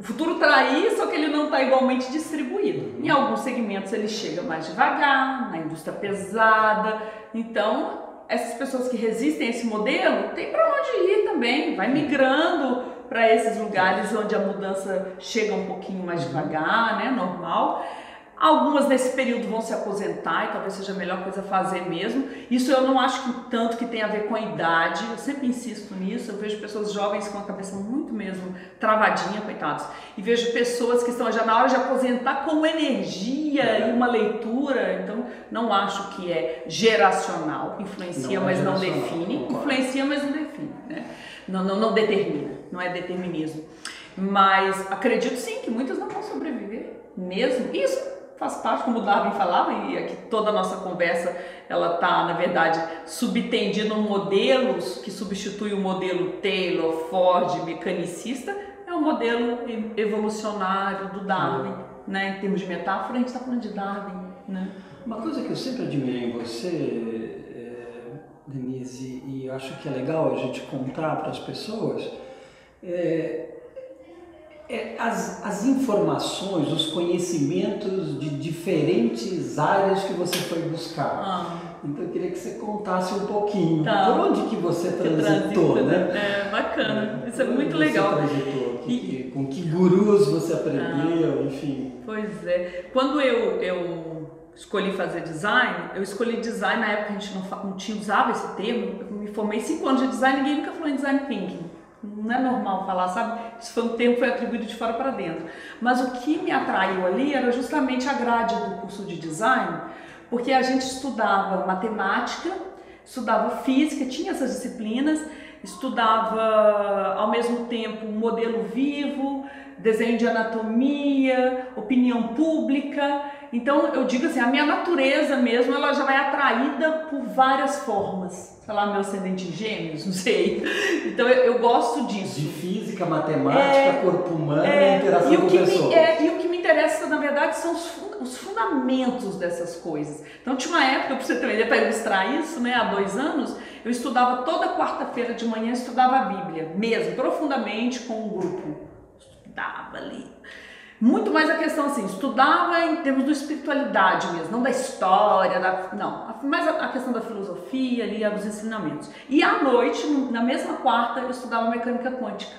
o futuro está aí, só que ele não está igualmente distribuído. Em alguns segmentos ele chega mais devagar, na indústria pesada. Então, essas pessoas que resistem a esse modelo tem para onde ir também, vai migrando para esses lugares onde a mudança chega um pouquinho mais devagar, né, normal. Algumas nesse período vão se aposentar e talvez seja a melhor coisa fazer mesmo. Isso eu não acho que tanto que tem a ver com a idade, eu sempre insisto nisso. Eu vejo pessoas jovens com a cabeça muito mesmo travadinha, coitados. E vejo pessoas que estão já na hora de aposentar com energia e uma leitura. Então, não acho que é geracional. Influencia, não é mas é não define. Influencia, mas não define. Né? Não, não, não determina, não é determinismo. Mas acredito sim que muitas não vão sobreviver mesmo. Isso faz parte, como o Darwin falava, e aqui toda a nossa conversa ela está, na verdade, subtendindo modelos que substitui o modelo Taylor, Ford, mecanicista, é o modelo evolucionário do Darwin, né? Em termos de metáfora, a gente está falando de Darwin, né?
Uma coisa que eu sempre admirei em você, é, Denise, e acho que é legal a gente contar para as pessoas, é, é, as, as informações, os conhecimentos de diferentes áreas que você foi buscar. Ah. Então eu queria que você contasse um pouquinho tá. por onde que você transitou, que né?
É bacana, é, isso é muito legal.
Transitou, que, e... com que gurus você aprendeu, ah. enfim.
Pois é, quando eu, eu escolhi fazer design, eu escolhi design na época a gente não, não tinha usava esse termo. Eu me formei cinco anos de design, ninguém nunca falou em design thinking não é normal falar, sabe? Isso foi um tempo foi atribuído de fora para dentro. Mas o que me atraiu ali era justamente a grade do curso de design, porque a gente estudava matemática, estudava física, tinha essas disciplinas, estudava ao mesmo tempo modelo vivo, desenho de anatomia, opinião pública. Então eu digo assim, a minha natureza mesmo, ela já vai atraída por várias formas. Sei lá, meu ascendente em gêmeos, não sei. Então eu, eu gosto disso.
De física, matemática, é, corpo humano é, e interação com pessoas.
Me, é, e o que me interessa, na verdade, são os, os fundamentos dessas coisas. Então tinha uma época, para você ter uma ideia, para ilustrar isso, né, há dois anos, eu estudava toda quarta-feira de manhã, estudava a Bíblia, mesmo, profundamente com um grupo. Estudava ali muito mais a questão assim, estudava em termos de espiritualidade mesmo, não da história, da, não, mais a, questão da filosofia ali, dos ensinamentos. E à noite, na mesma quarta, eu estudava mecânica quântica.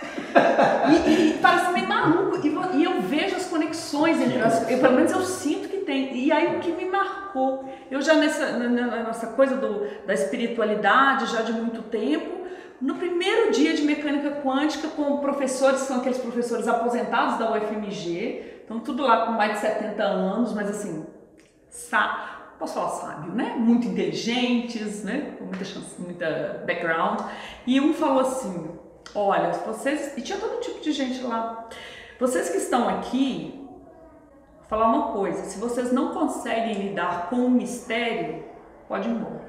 e, e parece meio maluco, e, e, eu vejo as conexões entre as, eu, pelo menos eu sinto que tem. E aí o que me marcou, eu já nessa, nessa coisa do, da espiritualidade, já de muito tempo, no primeiro dia de mecânica quântica, com professores, são aqueles professores aposentados da UFMG, então tudo lá com mais de 70 anos, mas assim, sa posso falar sábio, né? Muito inteligentes, né? Com muita chance, muita background. E um falou assim: olha, vocês. E tinha todo tipo de gente lá. Vocês que estão aqui, vou falar uma coisa: se vocês não conseguem lidar com o mistério, pode ir embora.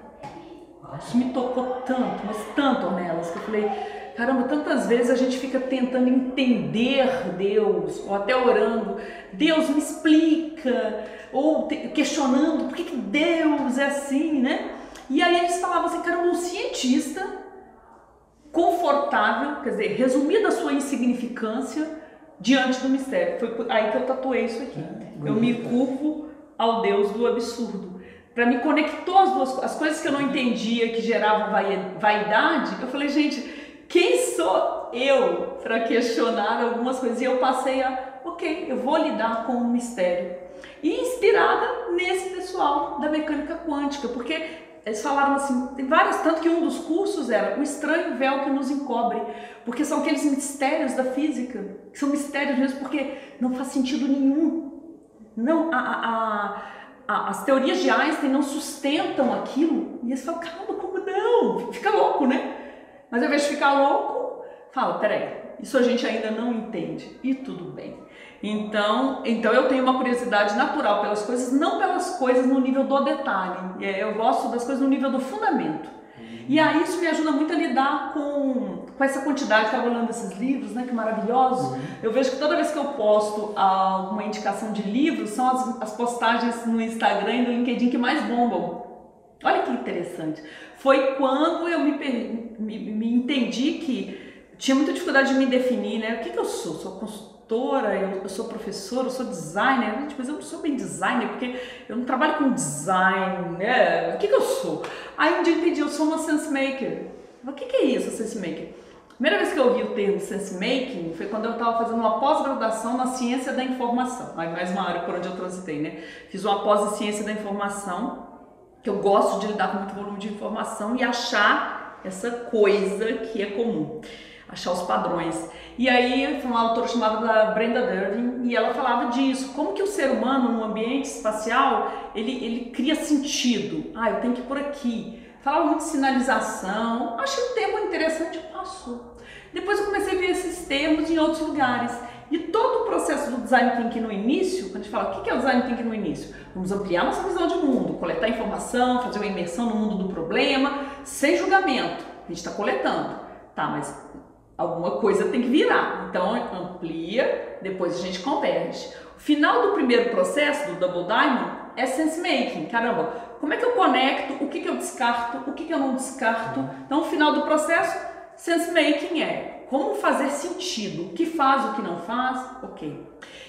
Isso me tocou tanto, mas tanto nelas, que eu falei, caramba, tantas vezes a gente fica tentando entender Deus, ou até orando, Deus me explica, ou questionando por que, que Deus é assim, né? E aí eles falavam assim, cara, um cientista confortável, quer dizer, resumida a sua insignificância diante do mistério. Foi aí que eu tatuei isso aqui. É, eu me curvo ao Deus do absurdo para me conectou as duas as coisas que eu não entendia que geravam vaidade. Eu falei, gente, quem sou eu para questionar algumas coisas? E eu passei a, ok, eu vou lidar com o mistério. E inspirada nesse pessoal da mecânica quântica, porque eles falaram assim, tem várias, tanto que um dos cursos era o estranho véu que nos encobre, porque são aqueles mistérios da física, que são mistérios mesmo, porque não faz sentido nenhum. Não, a, a as teorias de Einstein não sustentam aquilo, e eles falam, caramba, como não? Fica louco, né? Mas ao invés de ficar louco, fala, peraí, isso a gente ainda não entende, e tudo bem. Então, então eu tenho uma curiosidade natural pelas coisas, não pelas coisas no nível do detalhe. Eu gosto das coisas no nível do fundamento. E aí isso me ajuda muito a lidar com, com essa quantidade, estava olhando esses livros, né, que maravilhosos. Uhum. Eu vejo que toda vez que eu posto alguma indicação de livros, são as, as postagens no Instagram e no LinkedIn que mais bombam. Olha que interessante. Foi quando eu me, me, me entendi que tinha muita dificuldade de me definir, né? O que, que eu sou? Sou consultora? consultora, eu, eu, sou professora, eu sou designer, gente, mas eu não sou bem designer, porque eu não trabalho com design, né? O que, que eu sou? Aí um dia eu entendi, eu sou uma sense maker. O que, que é isso, sense maker? Primeira vez que eu ouvi o termo sense making foi quando eu estava fazendo uma pós-graduação na ciência da informação. Aí mais uma área por onde eu transitei, né? Fiz uma pós em ciência da informação, que eu gosto de lidar com muito volume de informação e achar essa coisa que é comum achar os padrões. E aí foi uma autora chamada Brenda Dervin e ela falava disso, como que o ser humano no ambiente espacial, ele, ele cria sentido. Ah, eu tenho que ir por aqui. Falava muito de sinalização, achei um termo interessante, passou. Depois eu comecei a ver esses termos em outros lugares. E todo o processo do design thinking no início, quando a gente fala o que é o design thinking no início? Vamos ampliar nossa visão de mundo, coletar informação, fazer uma imersão no mundo do problema, sem julgamento. A gente está coletando. Tá, mas alguma coisa tem que virar. Então amplia, depois a gente converge. O final do primeiro processo do Double Diamond é sense making. Caramba, como é que eu conecto? O que, que eu descarto? O que, que eu não descarto? Então, o final do processo, sense making é como fazer sentido, o que faz, o que não faz, ok.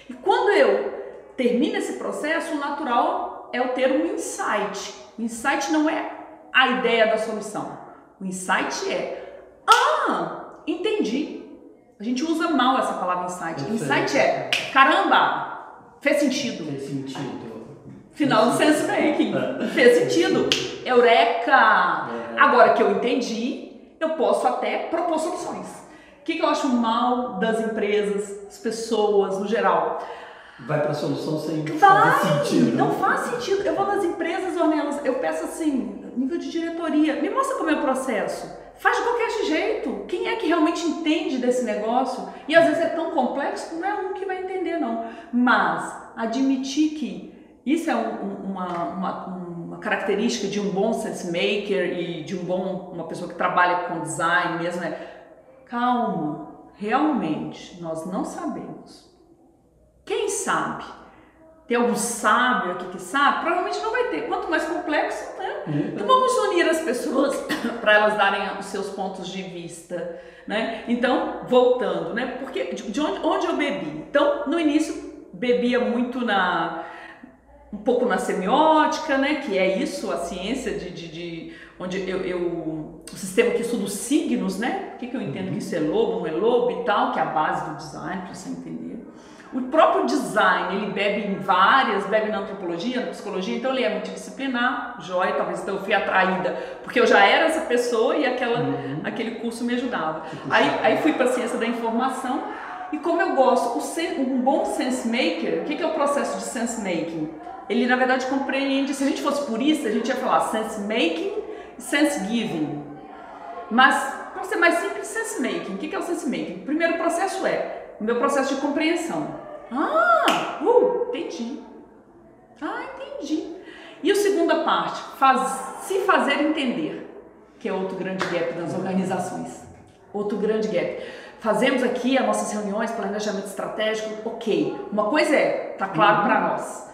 E quando eu termino esse processo, o natural é eu ter um insight. O insight não é a ideia da solução. O insight é, ah, entendi. A gente usa mal essa palavra insight. Insight é, caramba, fez sentido.
Fez sentido.
Final do sense making. Fez sentido. Eureka! É. Agora que eu entendi, eu posso até propor soluções. O que, que eu acho mal das empresas, das pessoas no geral?
Vai para a solução sem
Vai,
fazer sentido.
Não faz sentido. Eu vou nas empresas, Ornelas, eu peço assim, nível de diretoria, me mostra como é o processo. Faz de qualquer jeito. Quem é que realmente entende desse negócio? E às vezes é tão complexo que não é um que vai entender, não. Mas admitir que isso é um, uma, uma, uma, característica de um bom sense maker e de um bom uma pessoa que trabalha com design mesmo é calma, realmente nós não sabemos. Quem sabe? Tem algum sábio aqui que sabe? Provavelmente não vai ter. Quanto mais complexo, né? Uhum. Então vamos unir as pessoas para elas darem os seus pontos de vista, né? Então, voltando, né? Porque de onde, onde eu bebi? Então, no início bebia muito na um pouco na semiótica, né, que é isso, a ciência de, de, de onde eu, eu, o sistema que estuda os signos, né, o que, que eu entendo que isso é lobo, não é lobo e tal, que é a base do design, para você entender. O próprio design, ele bebe em várias, bebe na antropologia, na psicologia, então ele é multidisciplinar, joia, talvez então eu fui atraída, porque eu já era essa pessoa e aquela, uhum. aquele curso me ajudava. Aí, aí fui para a ciência da informação, e como eu gosto, um bom sense maker, o que, que é o processo de sense making? Ele na verdade compreende, se a gente fosse purista, a gente ia falar sense making e sense giving. Mas, para ser mais simples, sense making. O que é o sense making? O primeiro processo é o meu processo de compreensão. Ah, uh, entendi. Ah, entendi. E a segunda parte, faz, se fazer entender, que é outro grande gap das organizações. Outro grande gap. Fazemos aqui as nossas reuniões, planejamento estratégico, ok. Uma coisa é, tá claro uhum. para nós.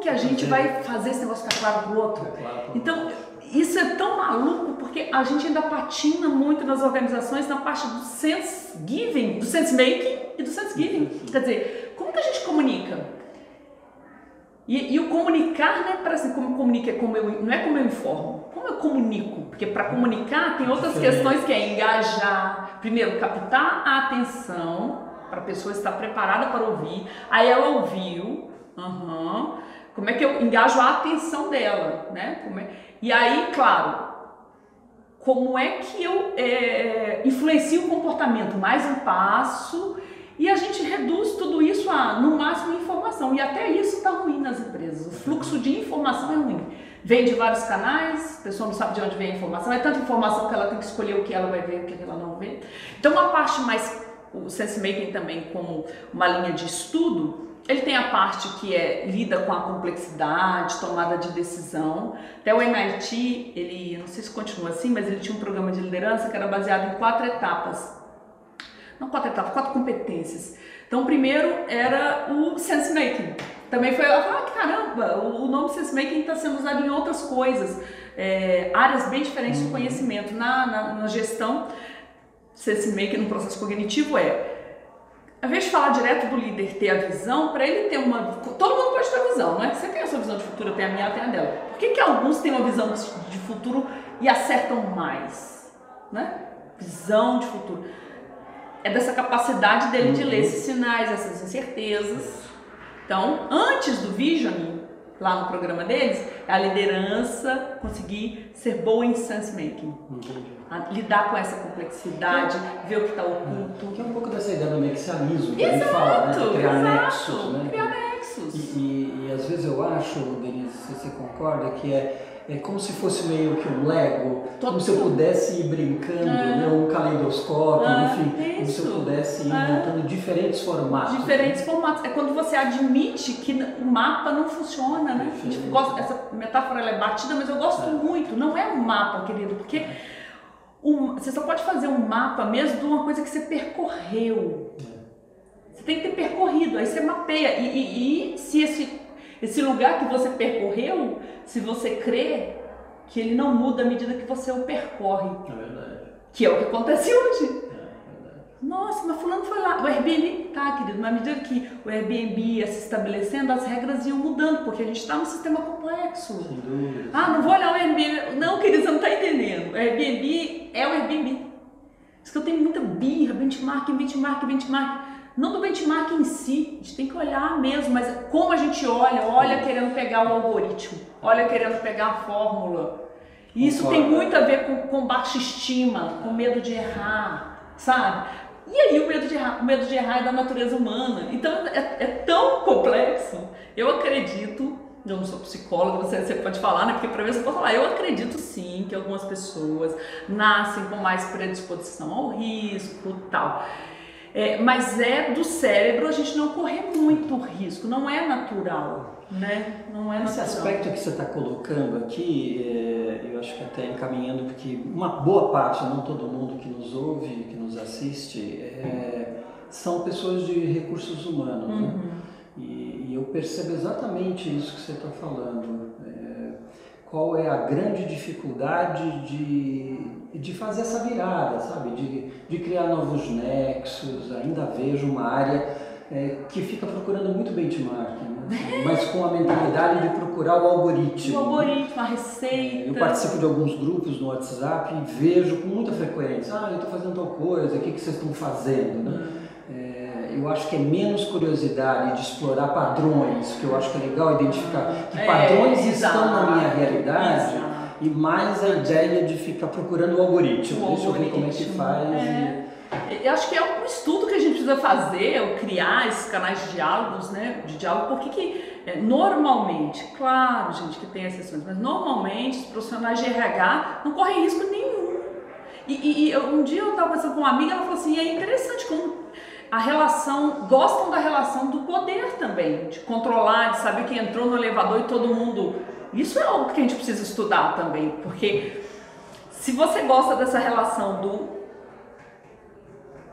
Que a gente vai fazer esse negócio ficar claro pro outro? Então, isso é tão maluco porque a gente ainda patina muito nas organizações na parte do sense giving, do sense making e do sense giving. Quer dizer, como que a gente comunica? E, e o comunicar, né, parece como comunica, é como eu, não é como eu informo, como eu comunico, porque para comunicar tem outras questões que é engajar, primeiro captar a atenção para a pessoa estar preparada para ouvir, aí ela ouviu, uhum, como é que eu engajo a atenção dela, né? É... E aí, claro, como é que eu é, influencio o comportamento? Mais um passo e a gente reduz tudo isso a, no máximo, informação. E até isso está ruim nas empresas. O fluxo de informação é ruim. Vem de vários canais, a pessoa não sabe de onde vem a informação. É tanta informação que ela tem que escolher o que ela vai ver e o que ela não vê. Então, uma parte mais, o sense making também como uma linha de estudo, ele tem a parte que é lida com a complexidade, tomada de decisão. Até o MIT, ele, não sei se continua assim, mas ele tinha um programa de liderança que era baseado em quatro etapas. Não quatro etapas, quatro competências. Então, o primeiro era o sense making. Também foi, eu falei, ah, caramba, o nome sense making está sendo usado em outras coisas, é, áreas bem diferentes do uhum. conhecimento. Na, na, na gestão, sense making no processo cognitivo é ao invés de falar direto do líder ter a visão, para ele ter uma. Todo mundo pode ter a visão, não é? Você tem a sua visão de futuro, eu tenho a minha, eu tenho a dela. Por que, que alguns têm uma visão de futuro e acertam mais? Né? Visão de futuro. É dessa capacidade dele de ler esses sinais, essas incertezas. Então, antes do visioning, lá no programa deles, é a liderança conseguir ser boa em sense making. Lidar com essa complexidade, ver o que está oculto.
Que é um pouco dessa ideia do nexialismo que exato, a gente fala, né? Criar exato, nexos, né?
Criar nexos.
E, e, e, às vezes eu acho, Denise, se você concorda, que é é como se fosse meio que um Lego, como se eu pudesse ir brincando, ah. né, um caleidoscópio, enfim, como se eu pudesse ir ah. montando diferentes formatos.
Diferentes né? formatos. É quando você admite que o mapa não funciona, né? Tipo, gosto, essa metáfora é batida, mas eu gosto é. muito. Não é um mapa, querido, porque um, você só pode fazer um mapa mesmo de uma coisa que você percorreu. Você tem que ter percorrido, aí você mapeia. E, e, e se esse esse lugar que você percorreu, se você crê que ele não muda à medida que você o percorre.
É verdade.
Que é o que acontece hoje. Nossa, mas fulano foi lá. O Airbnb, tá, querido, mas à medida que o Airbnb ia se estabelecendo, as regras iam mudando, porque a gente está num sistema complexo. Ah, não vou olhar o Airbnb. Não, querido, você não está entendendo. O Airbnb é o Airbnb. Isso que eu tenho muita birra, benchmark, benchmark, benchmark. Não do benchmark em si, a gente tem que olhar mesmo, mas como a gente olha, olha querendo pegar o algoritmo, olha querendo pegar a fórmula. E isso tem muito a ver com, com baixa estima, com medo de errar, sabe? E aí o medo de errar, o medo de errar é da natureza humana. Então é, é tão complexo. Eu acredito, eu não sou psicóloga, você, você pode falar, né? Porque para se eu posso falar. Eu acredito sim que algumas pessoas nascem com mais predisposição ao risco tal. É, mas é do cérebro a gente não correr muito risco, não é natural, né? Não é natural.
Esse aspecto que você está colocando aqui, é, eu acho que até encaminhando, porque uma boa parte, não todo mundo que nos ouve, que nos assiste, é, são pessoas de recursos humanos, né? uhum. né? E, e, eu percebo exatamente isso que você está falando. Qual é a grande dificuldade de de fazer essa virada, sabe? De, de criar novos nexos. Ainda vejo uma área é, que fica procurando muito benchmark, né? mas com a mentalidade de procurar o algoritmo.
O algoritmo, a receita.
Eu participo de alguns grupos no WhatsApp e vejo com muita frequência: ah, eu estou fazendo tal coisa, o que, que vocês estão fazendo? Né? É, eu acho que é menos curiosidade de explorar padrões, que eu acho que é legal identificar que é, padrões estão na minha realidade. Exato e mais a ideia de ficar procurando o algoritmo. O Deixa eu ver como é que faz. É.
E... Eu acho que é um estudo que a gente precisa fazer, criar esses canais de diálogos, né? De diálogo, porque que é, normalmente, claro, gente, que tem exceções, mas normalmente os profissionais de RH não correm risco nenhum. E, e, e um dia eu estava conversando com uma amiga, ela falou assim, é interessante como a relação, gostam da relação do poder também, de controlar, de saber que entrou no elevador e todo mundo isso é algo que a gente precisa estudar também, porque se você gosta dessa relação do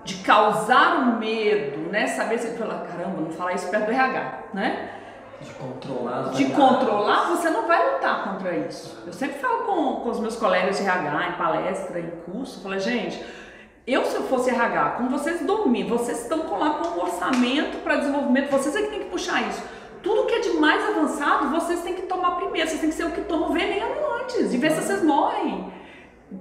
de causar o medo, né? Saber se fala, caramba, não falar isso perto do RH, né?
De controlar
De controlar, você não vai lutar contra isso. Eu sempre falo com, com os meus colegas de RH, em palestra, em curso, falo, gente, eu se eu fosse RH, como vocês dominam, vocês estão lá com um orçamento para desenvolvimento, vocês é que tem que puxar isso tudo que é de mais avançado, vocês têm que tomar primeiro, vocês têm que ser o que toma o veneno antes, e ver se vocês morrem.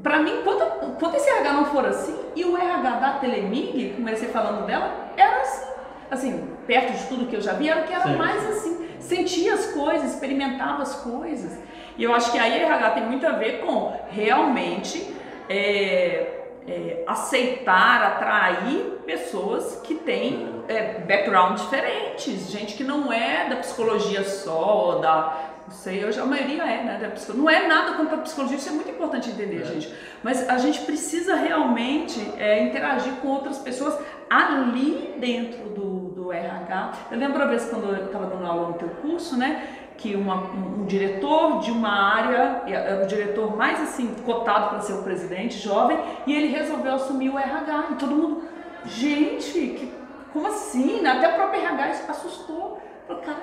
Para mim, quando, quando esse RH não for assim, e o RH da Telemig, comecei falando dela, era assim. Assim, perto de tudo que eu já vi, era que era Sim. mais assim. Sentia as coisas, experimentava as coisas. E eu acho que aí RH tem muito a ver com realmente é, é, aceitar, atrair pessoas que têm é, background diferentes, gente que não é da psicologia só, da não sei, hoje a maioria é, né? Da psicologia. Não é nada contra a psicologia, isso é muito importante entender, é. gente. Mas a gente precisa realmente é, interagir com outras pessoas ali dentro do, do RH. Eu lembro uma vez quando eu estava dando aula no teu curso, né? Que uma, um, um, diretor de uma área, era o diretor mais assim cotado para ser o presidente, jovem, e ele resolveu assumir o RH. E todo mundo, gente, que, como assim? Até o próprio RH assustou. Falei, cara,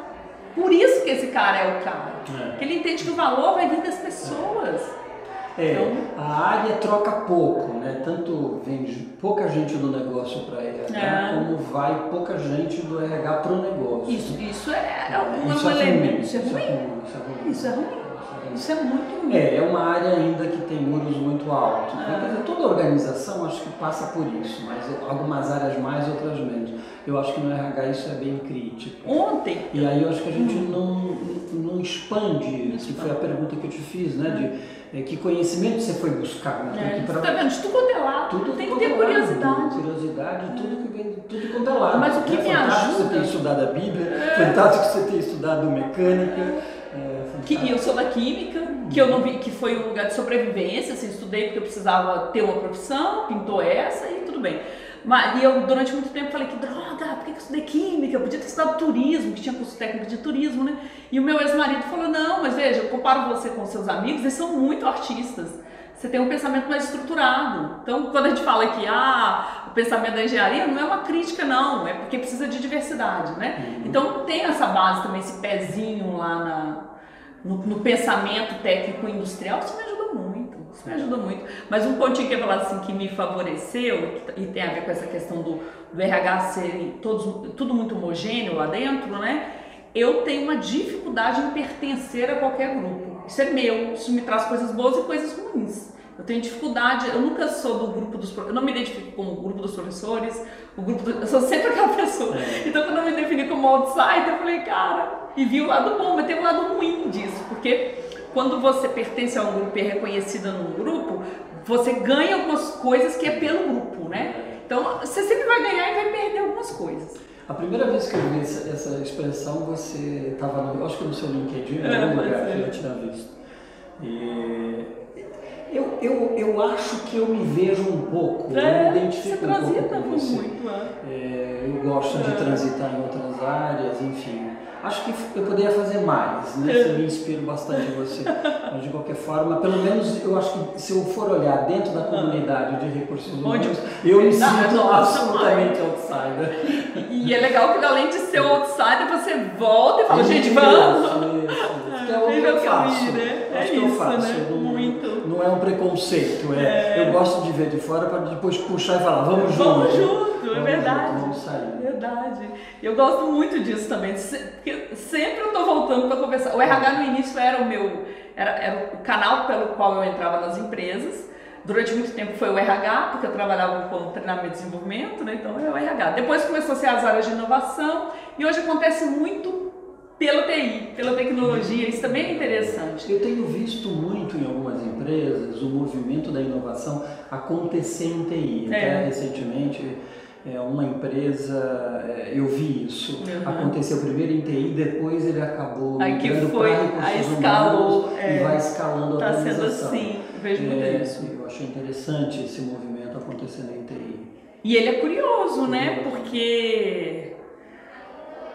por isso que esse cara é o cara. É. Que ele entende que o valor vai vir das pessoas.
É, então, a área troca pouco, né? Tanto vem pouca gente do negócio para RH, é. como vai pouca gente do RH para o negócio.
Isso, isso é, é um, isso é elemento. Isso é ruim. Isso é ruim. Isso é ruim. Isso é muito ruim.
É, é uma área ainda que tem muros muito altos. É. Quer dizer, toda organização acho que passa por isso, mas algumas áreas mais, outras menos. Eu acho que no RH isso é bem crítico.
Ontem.
E aí eu acho que a gente hum. não, não expande, não que foi a pergunta que eu te fiz, né? De, é, que conhecimento você foi buscar?
Né? É, pra... Tá vendo? Tudo quanto é lado, tudo tem que ter curiosidade.
Curiosidade, tudo que vem, tudo quanto é lado.
Mas o que é me
fantástico
ajuda...
você ter estudado a Bíblia, é. fantástico você ter estudado mecânica. É,
que eu sou da química, que eu não vi, que foi um lugar de sobrevivência, assim, estudei porque eu precisava ter uma profissão, pintou essa e tudo bem. Mas, e eu, durante muito tempo, falei que droga, por que eu estudei química? Eu podia ter estudado turismo, que tinha curso técnico de turismo, né? E o meu ex-marido falou: não, mas veja, eu comparo você com seus amigos, eles são muito artistas. Você tem um pensamento mais estruturado. Então, quando a gente fala que ah, o pensamento da engenharia não é uma crítica, não, é porque precisa de diversidade, né? Uhum. Então, tem essa base também, esse pezinho lá na, no, no pensamento técnico industrial, isso me. Isso me ajuda muito. Mas um pontinho que eu falar assim que me favoreceu, e tem a ver com essa questão do, do RH ser todos, tudo muito homogêneo lá dentro, né? Eu tenho uma dificuldade em pertencer a qualquer grupo. Isso é meu, isso me traz coisas boas e coisas ruins. Eu tenho dificuldade, eu nunca sou do grupo dos eu não me identifico como o grupo dos professores, o grupo do, eu sou sempre aquela pessoa. É. Então quando eu me defini como outsider, eu falei, cara, e vi o lado bom, mas tem um lado ruim disso, porque quando você pertence a um grupo e é reconhecida num grupo, você ganha algumas coisas que é pelo grupo, né? Então você sempre vai ganhar e vai perder algumas coisas.
A primeira vez que eu vi essa, essa expressão, você estava no, acho que no seu LinkedIn, em algum é, lugar que eu tinha visto. E eu, eu, eu acho que eu me vejo um pouco, é, eu me identifico você um pouco com você. Muito, é. É, eu gosto de é. transitar em outras áreas, enfim. Acho que eu poderia fazer mais, né? Eu me inspiro bastante em você. Mas de qualquer forma, pelo menos eu acho que se eu for olhar dentro da ah. comunidade de recursos humanos, eu me sinto absolutamente outsider.
E é legal que além de ser outsider, você volta e fala, gente, vamos! Isso,
isso. Que é o que eu faço. Né? É que eu faço. Né? Não, Muito. Não é um preconceito, é, é, eu gosto de ver de fora para depois puxar e falar, vamos junto.
Vamos junto, é verdade. vamos sair. Verdade. Eu gosto muito disso também, porque sempre eu estou voltando para conversar. O RH no início era o meu, era, era o canal pelo qual eu entrava nas empresas. Durante muito tempo foi o RH, porque eu trabalhava com treinamento e desenvolvimento, né? então é o RH. Depois começou a ser as áreas de inovação e hoje acontece muito pela TI, pela tecnologia, isso também é interessante.
Eu tenho visto muito em algumas empresas o movimento da inovação acontecer em TI. É. Até recentemente, é, uma empresa, é, eu vi isso, uhum. aconteceu primeiro em TI, depois ele acabou
Aí que foi, a escalou,
é, e vai escalando
tá
a organização.
sendo assim, vejo muito é, isso.
Eu achei interessante esse movimento acontecendo em TI.
E ele é curioso, né? Porque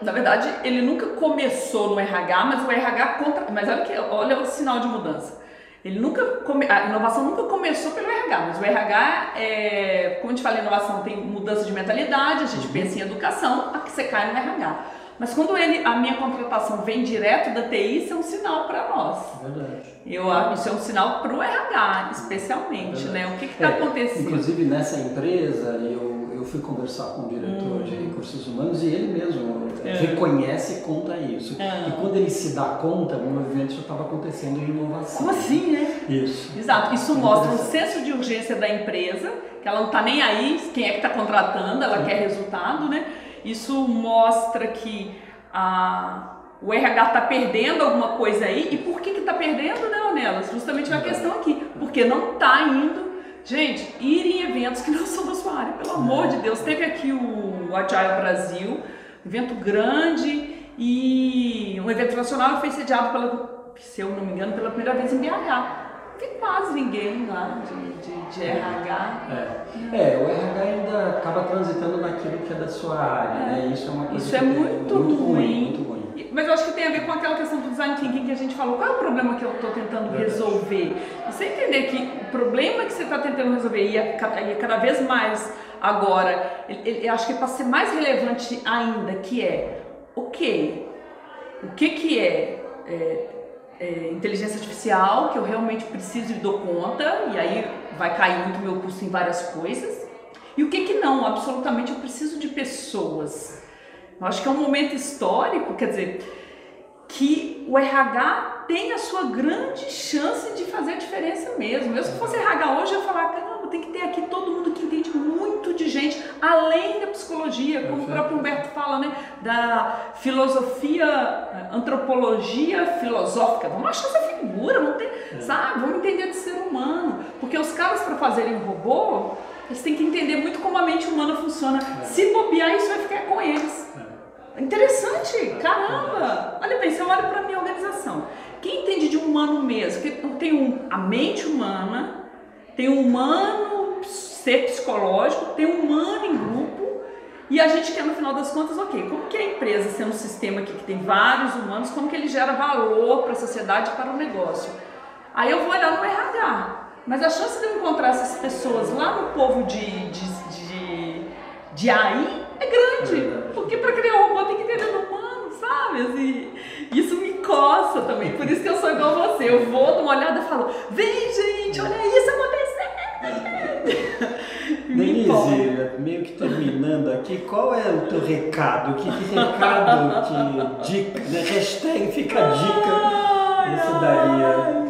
na verdade, ele nunca começou no RH, mas o RH contra, mas olha que olha o sinal de mudança. Ele nunca come... a inovação nunca começou pelo RH, mas o RH é, como a gente fala, inovação tem mudança de mentalidade, a gente uhum. pensa em educação, a que você cai no RH. Mas quando ele, a minha contratação vem direto da TI, isso é um sinal para nós.
Verdade.
Eu, isso é um sinal para o RH, especialmente, né? O que está é, acontecendo?
Inclusive nessa empresa, eu eu fui conversar com o diretor hum. de recursos humanos e ele mesmo é. reconhece e conta isso. É. E quando ele se dá conta, o movimento já estava acontecendo em inovação.
Como assim, né?
Isso.
Exato. Isso mostra um senso de urgência da empresa, que ela não está nem aí quem é que está contratando, ela quer resultado, né? Isso mostra que a o RH está perdendo alguma coisa aí. E por que está perdendo, né, Ornelas? Justamente a questão aqui. Porque não está indo Gente, ir em eventos que não são da sua área, pelo amor de Deus. Teve aqui o Agile Brasil, evento grande e um evento nacional foi sediado pela, se eu não me engano, pela primeira vez em BH. Não tem quase ninguém lá de, de, de RH.
É. é. o RH ainda acaba transitando naquilo que é da sua área, é. né? Isso é uma coisa
Isso é muito,
muito
ruim.
ruim. Muito ruim.
Mas eu acho que tem a ver com aquela questão do design thinking que a gente falou. Qual é o problema que eu estou tentando resolver? Você entender que o problema que você está tentando resolver e é, é cada vez mais agora, eu acho que é para ser mais relevante ainda, que é, ok, o que que é, é, é inteligência artificial, que eu realmente preciso e dou conta, e aí vai cair muito meu curso em várias coisas, e o que que não, absolutamente eu preciso de pessoas eu acho que é um momento histórico, quer dizer, que o RH tem a sua grande chance de fazer a diferença mesmo. Eu, se fosse RH hoje, eu ia falar, caramba, tem que ter aqui todo mundo que entende muito de gente, além da psicologia, como o próprio Humberto fala, né? Da filosofia, eh, antropologia filosófica. Vamos achar essa figura, vamos ter, é. sabe? Vamos entender de ser humano. Porque os caras, para fazerem robô, eles têm que entender muito como a mente humana funciona. É. Se bobear, isso vai ficar com eles. É. Interessante, caramba! Olha bem, você olha para a minha organização. Quem entende de humano mesmo? Tem um, a mente humana, tem um humano ser psicológico, tem um humano em grupo, e a gente quer no final das contas, ok, como que a empresa, sendo um sistema aqui que tem vários humanos, como que ele gera valor para a sociedade e para o negócio? Aí eu vou olhar no RH. Mas a chance de eu encontrar essas pessoas lá no povo de, de, de, de AI é grande. É porque para criar um robô tem que entender do humano, sabe? Assim, isso me coça também. Por isso que eu sou igual a você. Eu vou, dou uma olhada e falo: vem, gente, olha isso acontecendo.
Denise, meio que terminando aqui, qual é o teu recado? Que, que recado, que dica, né? hashtag fica a dica você daria?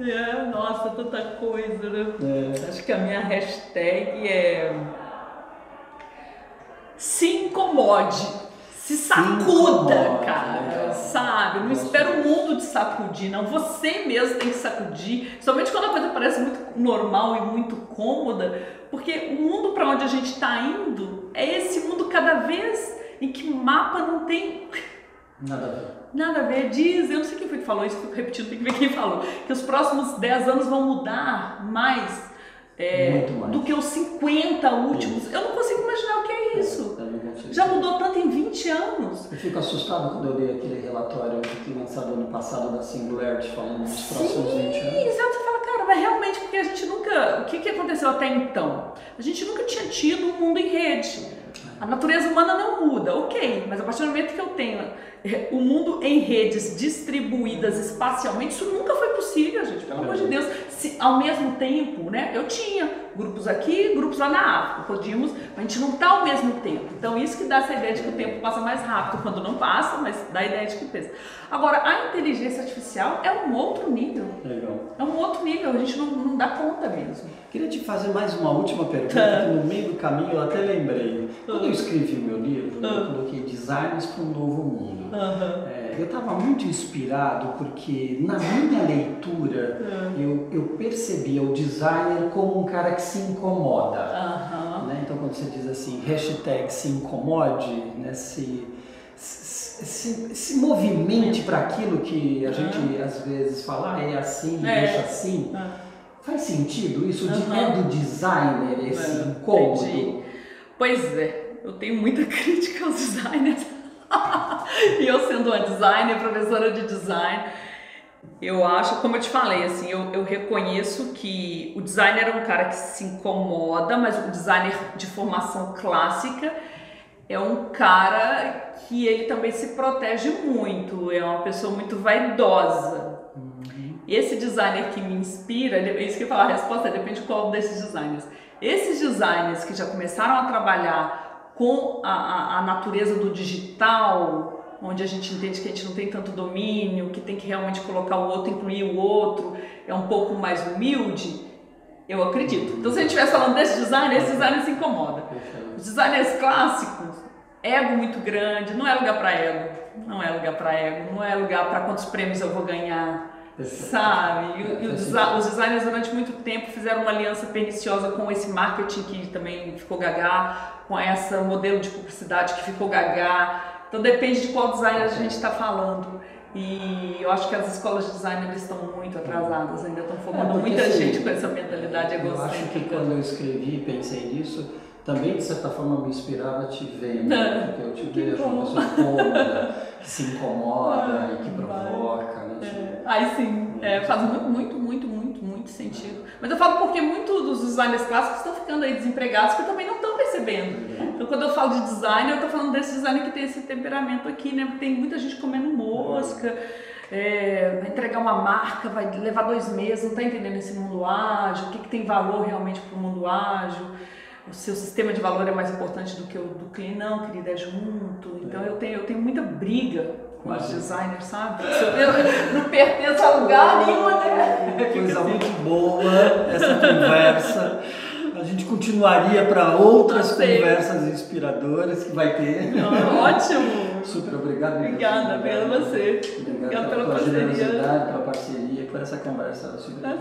É, nossa, tanta coisa, né? É. Acho que a minha hashtag é se incomode, se sacuda, se cara, é. sabe? Não espera o mundo te sacudir, não. Você mesmo tem que sacudir, somente quando a coisa parece muito normal e muito cômoda, porque o mundo para onde a gente está indo é esse mundo cada vez em que mapa não tem
nada a ver.
Nada a ver, diz, eu não sei quem foi que falou isso, fico repetindo, tem que ver quem falou, que os próximos 10 anos vão mudar mais, é, mais. do que os 50 últimos. Isso. Eu não consigo imaginar o que é isso. Já mudou tanto em 20 anos.
Eu fico assustado quando eu li aquele relatório que lançado ano passado da Singularity falando dos próximos 20 anos. Sim,
exato. Você fala, cara, mas realmente, porque a gente nunca. O que, que aconteceu até então? A gente nunca tinha tido um mundo em rede. A natureza humana não muda, ok, mas a partir do momento que eu tenho é, o mundo em redes distribuídas espacialmente, isso nunca foi possível, gente, pelo amor de Deus. Se, ao mesmo tempo, né, eu tinha grupos aqui, grupos lá na África, podíamos, mas a gente não está ao mesmo tempo. Então, isso que dá essa ideia de que o tempo passa mais rápido quando não passa, mas dá a ideia de que pensa. Agora, a inteligência artificial é um outro nível.
Legal.
É um outro nível, a gente não, não dá conta mesmo.
Queria te fazer mais uma última pergunta, que no meio do caminho eu até lembrei. Quando eu escrevi o meu livro, eu coloquei Designs para um Novo Mundo. Uhum. É, eu estava muito inspirado porque na minha leitura uhum. eu, eu percebia o designer como um cara que se incomoda. Uhum. Né? Então quando você diz assim, hashtag se incomode, né? se, se, se, se movimente para aquilo que a gente às vezes fala, ah, é assim, é. deixa assim. Faz sentido isso? É do designer esse é, incômodo? Entendi.
Pois é, eu tenho muita crítica aos designers. e eu sendo uma designer, professora de design, eu acho, como eu te falei, assim, eu, eu reconheço que o designer é um cara que se incomoda, mas o designer de formação clássica é um cara que ele também se protege muito, é uma pessoa muito vaidosa. Uhum. Esse designer que me inspira, é isso que eu falo, a resposta depende de qual desses designers. Esses designers que já começaram a trabalhar com a, a, a, natureza do digital, onde a gente entende que a gente não tem tanto domínio, que tem que realmente colocar o outro, incluir o outro, é um pouco mais humilde, eu acredito. Então, se a gente estivesse falando desse design, esse design se incomoda. Os designers clássicos, ego muito grande, não é lugar para ego, não é lugar para ego, não é lugar para quantos prêmios eu vou ganhar Sabe? E, e os, os designers durante muito tempo fizeram uma aliança perniciosa com esse marketing que também ficou gagá, com essa modelo de publicidade que ficou gagá. Então depende de qual designer a gente está falando. E eu acho que as escolas de design estão muito atrasadas, ainda estão formando é muita assim, gente com essa mentalidade egocêntrica.
Eu acho que quando eu escrevi e pensei nisso, também de certa forma me inspirava te ver, né? porque eu te vejo uma pessoa cômoda, que se incomoda e que provoca.
É. Aí sim, é, faz muito, muito, muito, muito, muito sentido. Mas eu falo porque muitos dos designers clássicos estão ficando aí desempregados que também não estão percebendo. Então quando eu falo de design, eu estou falando desse designer que tem esse temperamento aqui, né? Porque tem muita gente comendo mosca. É, vai entregar uma marca, vai levar dois meses, não está entendendo esse mundo ágil, o que, que tem valor realmente para o mundo ágil o seu sistema de valor é mais importante do que o do cliente, não, querida, é junto. Então eu tenho, eu tenho muita briga com os designers, sabe? Eu não pertenço a lugar nenhum,
né? Coisa muito boa essa conversa. A gente continuaria para outras conversas inspiradoras que vai ter.
ótimo!
Super obrigado.
Obrigada, pela você.
Obrigado pela, pela parceria. pela parceria por essa conversa super tá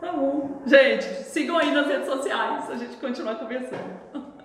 Tá bom. Gente, sigam aí nas redes sociais, a gente continua conversando.